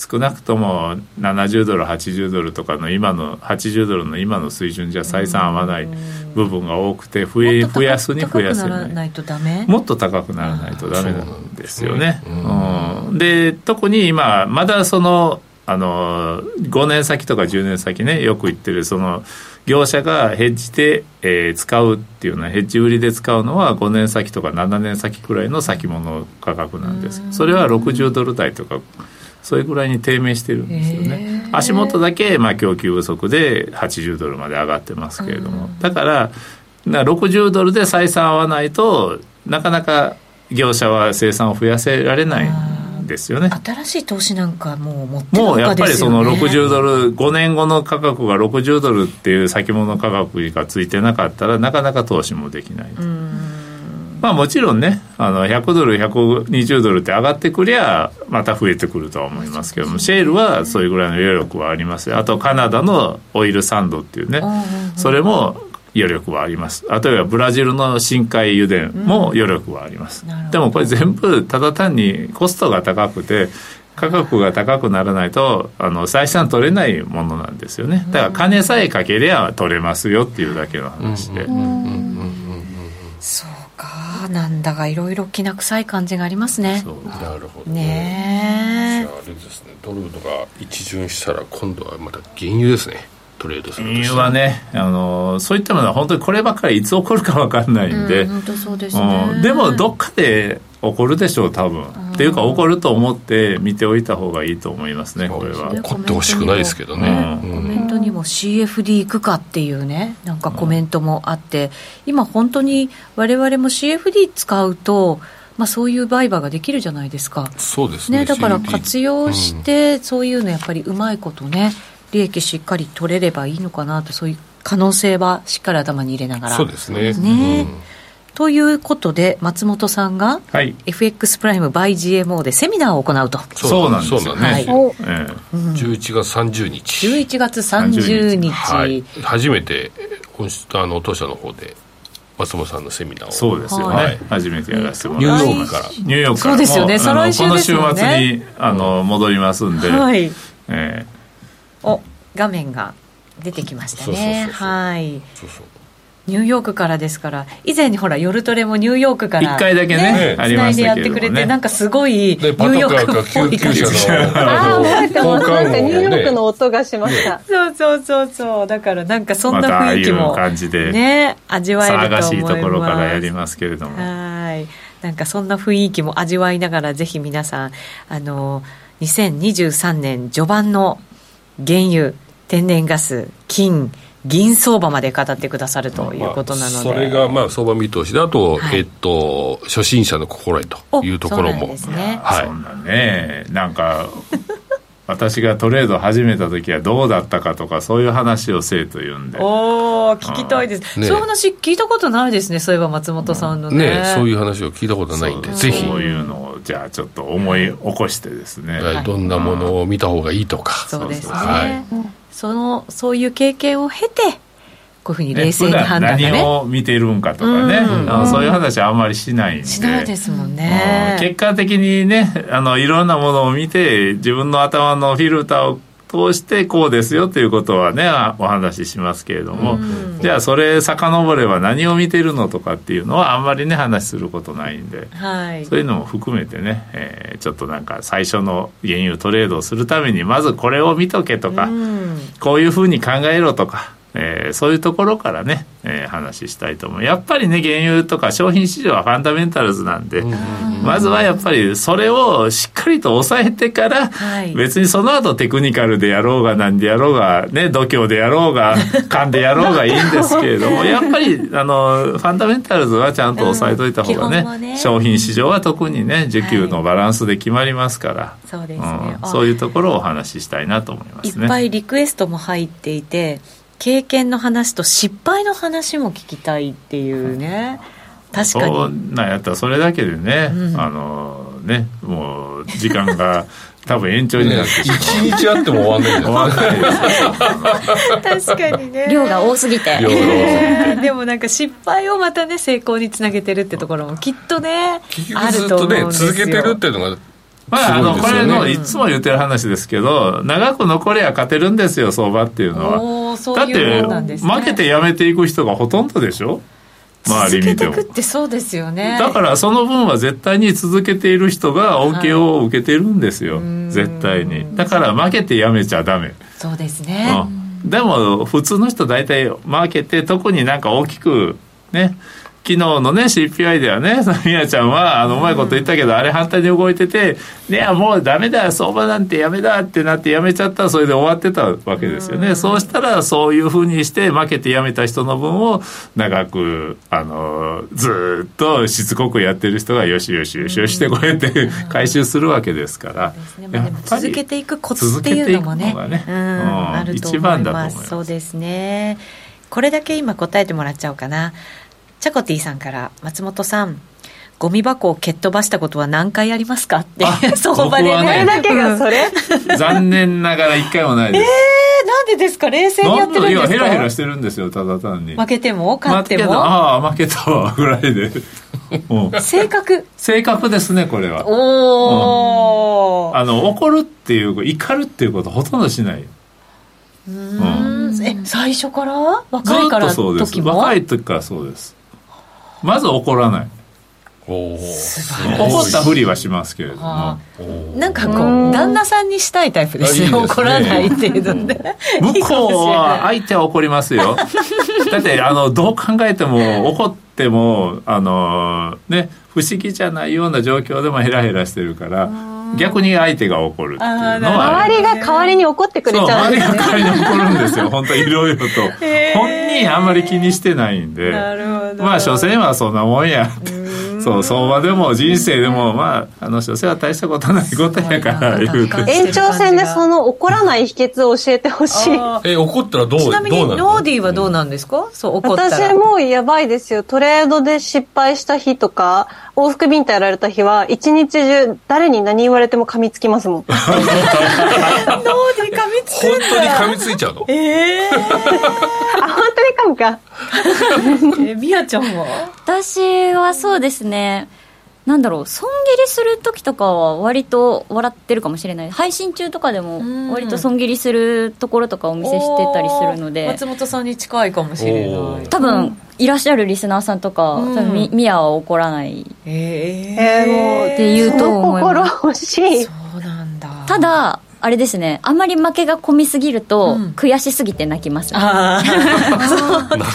少なくとも70ドル80ドルとかの今の80ドルの今の水準じゃ採算合わない部分が多くて増え増やすに増やせない。もっと高くならないとダメなんですよね。うん、で特に今まだそのあの5年先とか10年先ねよく言ってるその業者がヘッジで、えー、使うっていうのはヘッジ売りで使うのは5年先とか7年先くらいの先物価格なんです。それは60ドル台とかそれぐらいに低迷してるんですよね。足元だけ、まあ、供給不足で80ドルまで上がってますけれども、だから60ドルで採算合わないとなかなか業者は生産を増やせられないですよね。新しい投資なんかもう持ってもうやっぱりその60ドル5年後の価格が60ドルっていう先物価格がついてなかったらなかなか投資もできない。まあもちろんねあの100ドル120ドルって上がってくりゃまた増えてくるとは思いますけどもシェールはそれぐらいの余力はありますあとカナダのオイルサンドっていうね。それも余力はあります。例えばブラジルの深海油田も余力はあります、うん、でもこれ全部ただ単にコストが高くて価格が高くならないとあの採算取れないものなんですよね。だから金さえかけりゃ取れますよっていうだけの話で。そうか。なんだかいろいろきな臭い感じがありますね。なるほどね。ねあれですね。ドルとか一巡したら今度はまた原油ですねトレードする理由はねあのそういったものは本当にこればっかりいつ起こるか分かんないんで、そうですね、でもどっかで起こるでしょう多分、っていうか起こると思って見ておいた方がいいと思いますねこれは。起こってほしくないですけどね、コメントにも CFD 行くかっていうねなんかコメントもあって、今本当に我々も CFD 使うとまあ、そういう売買ができるじゃないですか。そうですね。ねだから活用して、そういうのやっぱりうまいことね、利益しっかり取れればいいのかなとそういう可能性はしっかり頭に入れながら。そうですね。ね、うん、ということで松本さんが、はい、FX プライム by GMO でセミナーを行うと。そうなんですよね、はい、11月30日。11月30日、はい、初めてあの当社の方で松本さんのセミナーを。そうですよね、はい、初めてやらせてもらニューヨークから。ニューヨークから。そうですよね。再来週ですよね。この週末にあの戻りますんで、はい。えーお画面が出てきましたね。はい。ニューヨークからですから以前にほら夜トレもニューヨークから1回だけねつないでやってくれてなんかすごいニューヨークっぽい感じああ覚えてますなんかニューヨークの音がしました。そうそうそうそう。だからなんかそんな雰囲気も感じでね味わえると思います。しいところからやりますけれども。はい。なんかそんな雰囲気も味わいながらぜひ皆さんあの2023年序盤の原油天然ガス金銀相場まで語ってくださるということなので、まあ、それがまあ相場見通しであと、はい、えっと初心者の心得というところも。ですね、はい、そんなねなんか 私がトレード始めた時はどうだったかとかそういう話をせえというんで。おお聞きたいです、ね、そういう話聞いたことないですねそういえば松本さんのね。ねそういう話を聞いたことないんでぜひ。そういうのをじゃあちょっと思い起こしてですね、はい、どんなものを見た方がいいとか、そうですね、はい、そのそういう経験を経てこういうふうに冷静に判断が、ね、何を見てるんかとかね、うん、そういう話はあんまりしないんで。しないですもんね、結果的にねあのいろんなものを見て自分の頭のフィルターを通してこうですよということはねお話ししますけれども、じゃあそれ遡れば何を見てるのとかっていうのはあんまりね話することないんで、はい、そういうのも含めてね、えー、ちょっとなんか最初の原油トレードをするためにまずこれを見とけとか、こういうふうに考えろとかえー、そういうところからね、えー、話したいと思う。やっぱりね原油とか商品市場はファンダメンタルズなんで、まずはやっぱりそれをしっかりと抑えてから、はい、別にその後テクニカルでやろうが何でやろうがね度胸でやろうが 勘でやろうがいいんですけれどもやっぱりあのファンダメンタルズはちゃんと抑えといた方がねうんね、商品市場は特にね需給のバランスで決まりますから、はい、そうですね、うん、そういうところをお話ししたいなと思いますね。いっぱいリクエストも入っていて経験の話と失敗の話も聞きたいっていうね。確かに。そんなんやったらそれだけでね、うん、あのねもう時間が 多分延長になってしまう。一日あっても終わんない終わんないです確かにね。量が多すぎて。でもなんか失敗をまたね成功につなげてるってところもきっとねあると思うんですよ。続けてるっていうのがまあ、あの、これの、いつも言ってる話ですけど、長く残りゃ勝てるんですよ、相場っていうのは。だって、負けてやめていく人がほとんどでしょ？周り見ても。続けていくってそうですよね。だからその分は絶対に続けている人が恩恵を受けてるんですよ、はい、絶対に。だから負けてやめちゃダメ。そうですね、うん、でも普通の人大体負けて特になんか大きくね昨日のね CPI ではね みやちゃんはあのうまいこと言ったけど、あれ反対に動いてて「いやもうダメだ相場なんてやめだ」ってなってやめちゃったらそれで終わってたわけですよね、うそうしたらそういうふうにして負けてやめた人の分を長くあのずっとしつこくやってる人がよしよしよしよししてこうやって回収するわけですから、続けていくコツっていうのもねね、うん、あると思います。そうですね。これだけ今答えてもらっちゃおうかなチャコティさんから松本さんゴミ箱を蹴っ飛ばしたことは何回ありますかって 相場でね。ね。だけがそれ？残念ながら一回もないです。えー、なんでですか？冷静にやってるんですか？ヘラヘラしてるんですよただ単に。負けても勝っても？ああ負けたわぐらいで。性格？性格ですねこれは。おお、うん、あの怒るっていう怒るっていうことほとんどしない。うん、え最初から？若いから？そうです。若い時からそうですまず怒らない。怒ったふりはしますけれども。なんかこう旦那さんにしたいタイプですね。怒らないっていうので。向こうは相手は怒りますよ。だってあのどう考えても怒ってもあのね不思議じゃないような状況でもヘラヘラしてるから逆に相手が怒るっていうのは。周りが代わりに怒ってくれちゃうんです、ね、周りが代わりに怒るんですよ。本当いろいろと。本人あんまり気にしてないんで。まあ所詮はそんなもんやそう相場でも人生でもまああの所詮は大したことないことやから言うて延長戦でその怒らない秘訣を教えてほしい。え怒ったらどうちなみにノーディーはどうなんですか、そう怒ったら。私もやばいですよ。トレードで失敗した日とか往復ビンタやられた日は一日中誰に何言われても噛みつきますもん。ノーディー噛みつく本当に噛みついちゃうの？ええー、あ本当に噛むか。えみやちゃんは？私はそうですねなんだろう損切りする時とかは割と笑ってるかもしれない。配信中とかでも割と損切りするところとかお見せしてたりするので。松本さんに近いかもしれない。多分いらっしゃるリスナーさんとか、多分みミヤは怒らない。ええー、もうって言うと思います。心欲しい。そうなんだ。ただあれですね。あまり負けが込みすぎると、うん、悔しすぎて泣きます、あ あ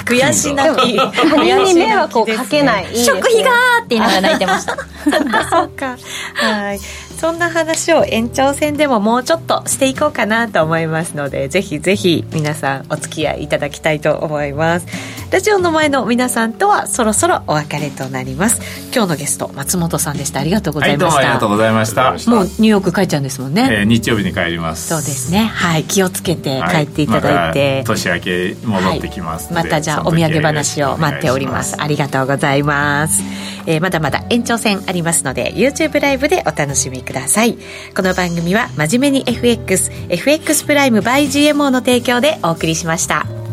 悔し泣き。他人に迷惑をかけない、ね、食費がーって言いながら泣いてました。そうか。はいそんな話を延長戦でももうちょっとしていこうかなと思いますのでぜひぜひ皆さんお付き合いいただきたいと思います。ラジオの前の皆さんとはそろそろお別れとなります。今日のゲスト松本さんでした。ありがとうございました、はい、どうもありがとうございました。もうニューヨーク帰っちゃうんですもんね、えー、日曜日に帰ります。そうですね。はい。気をつけて帰っていただいて、はいま、年明け戻ってきます、はい、またじゃあお土産話を待っております。ありがとうございます、えー、まだまだ延長戦ありますので YouTube ライブでお楽しみくださいこの番組は真面目に FXFX プライム by GMO の提供でお送りしました。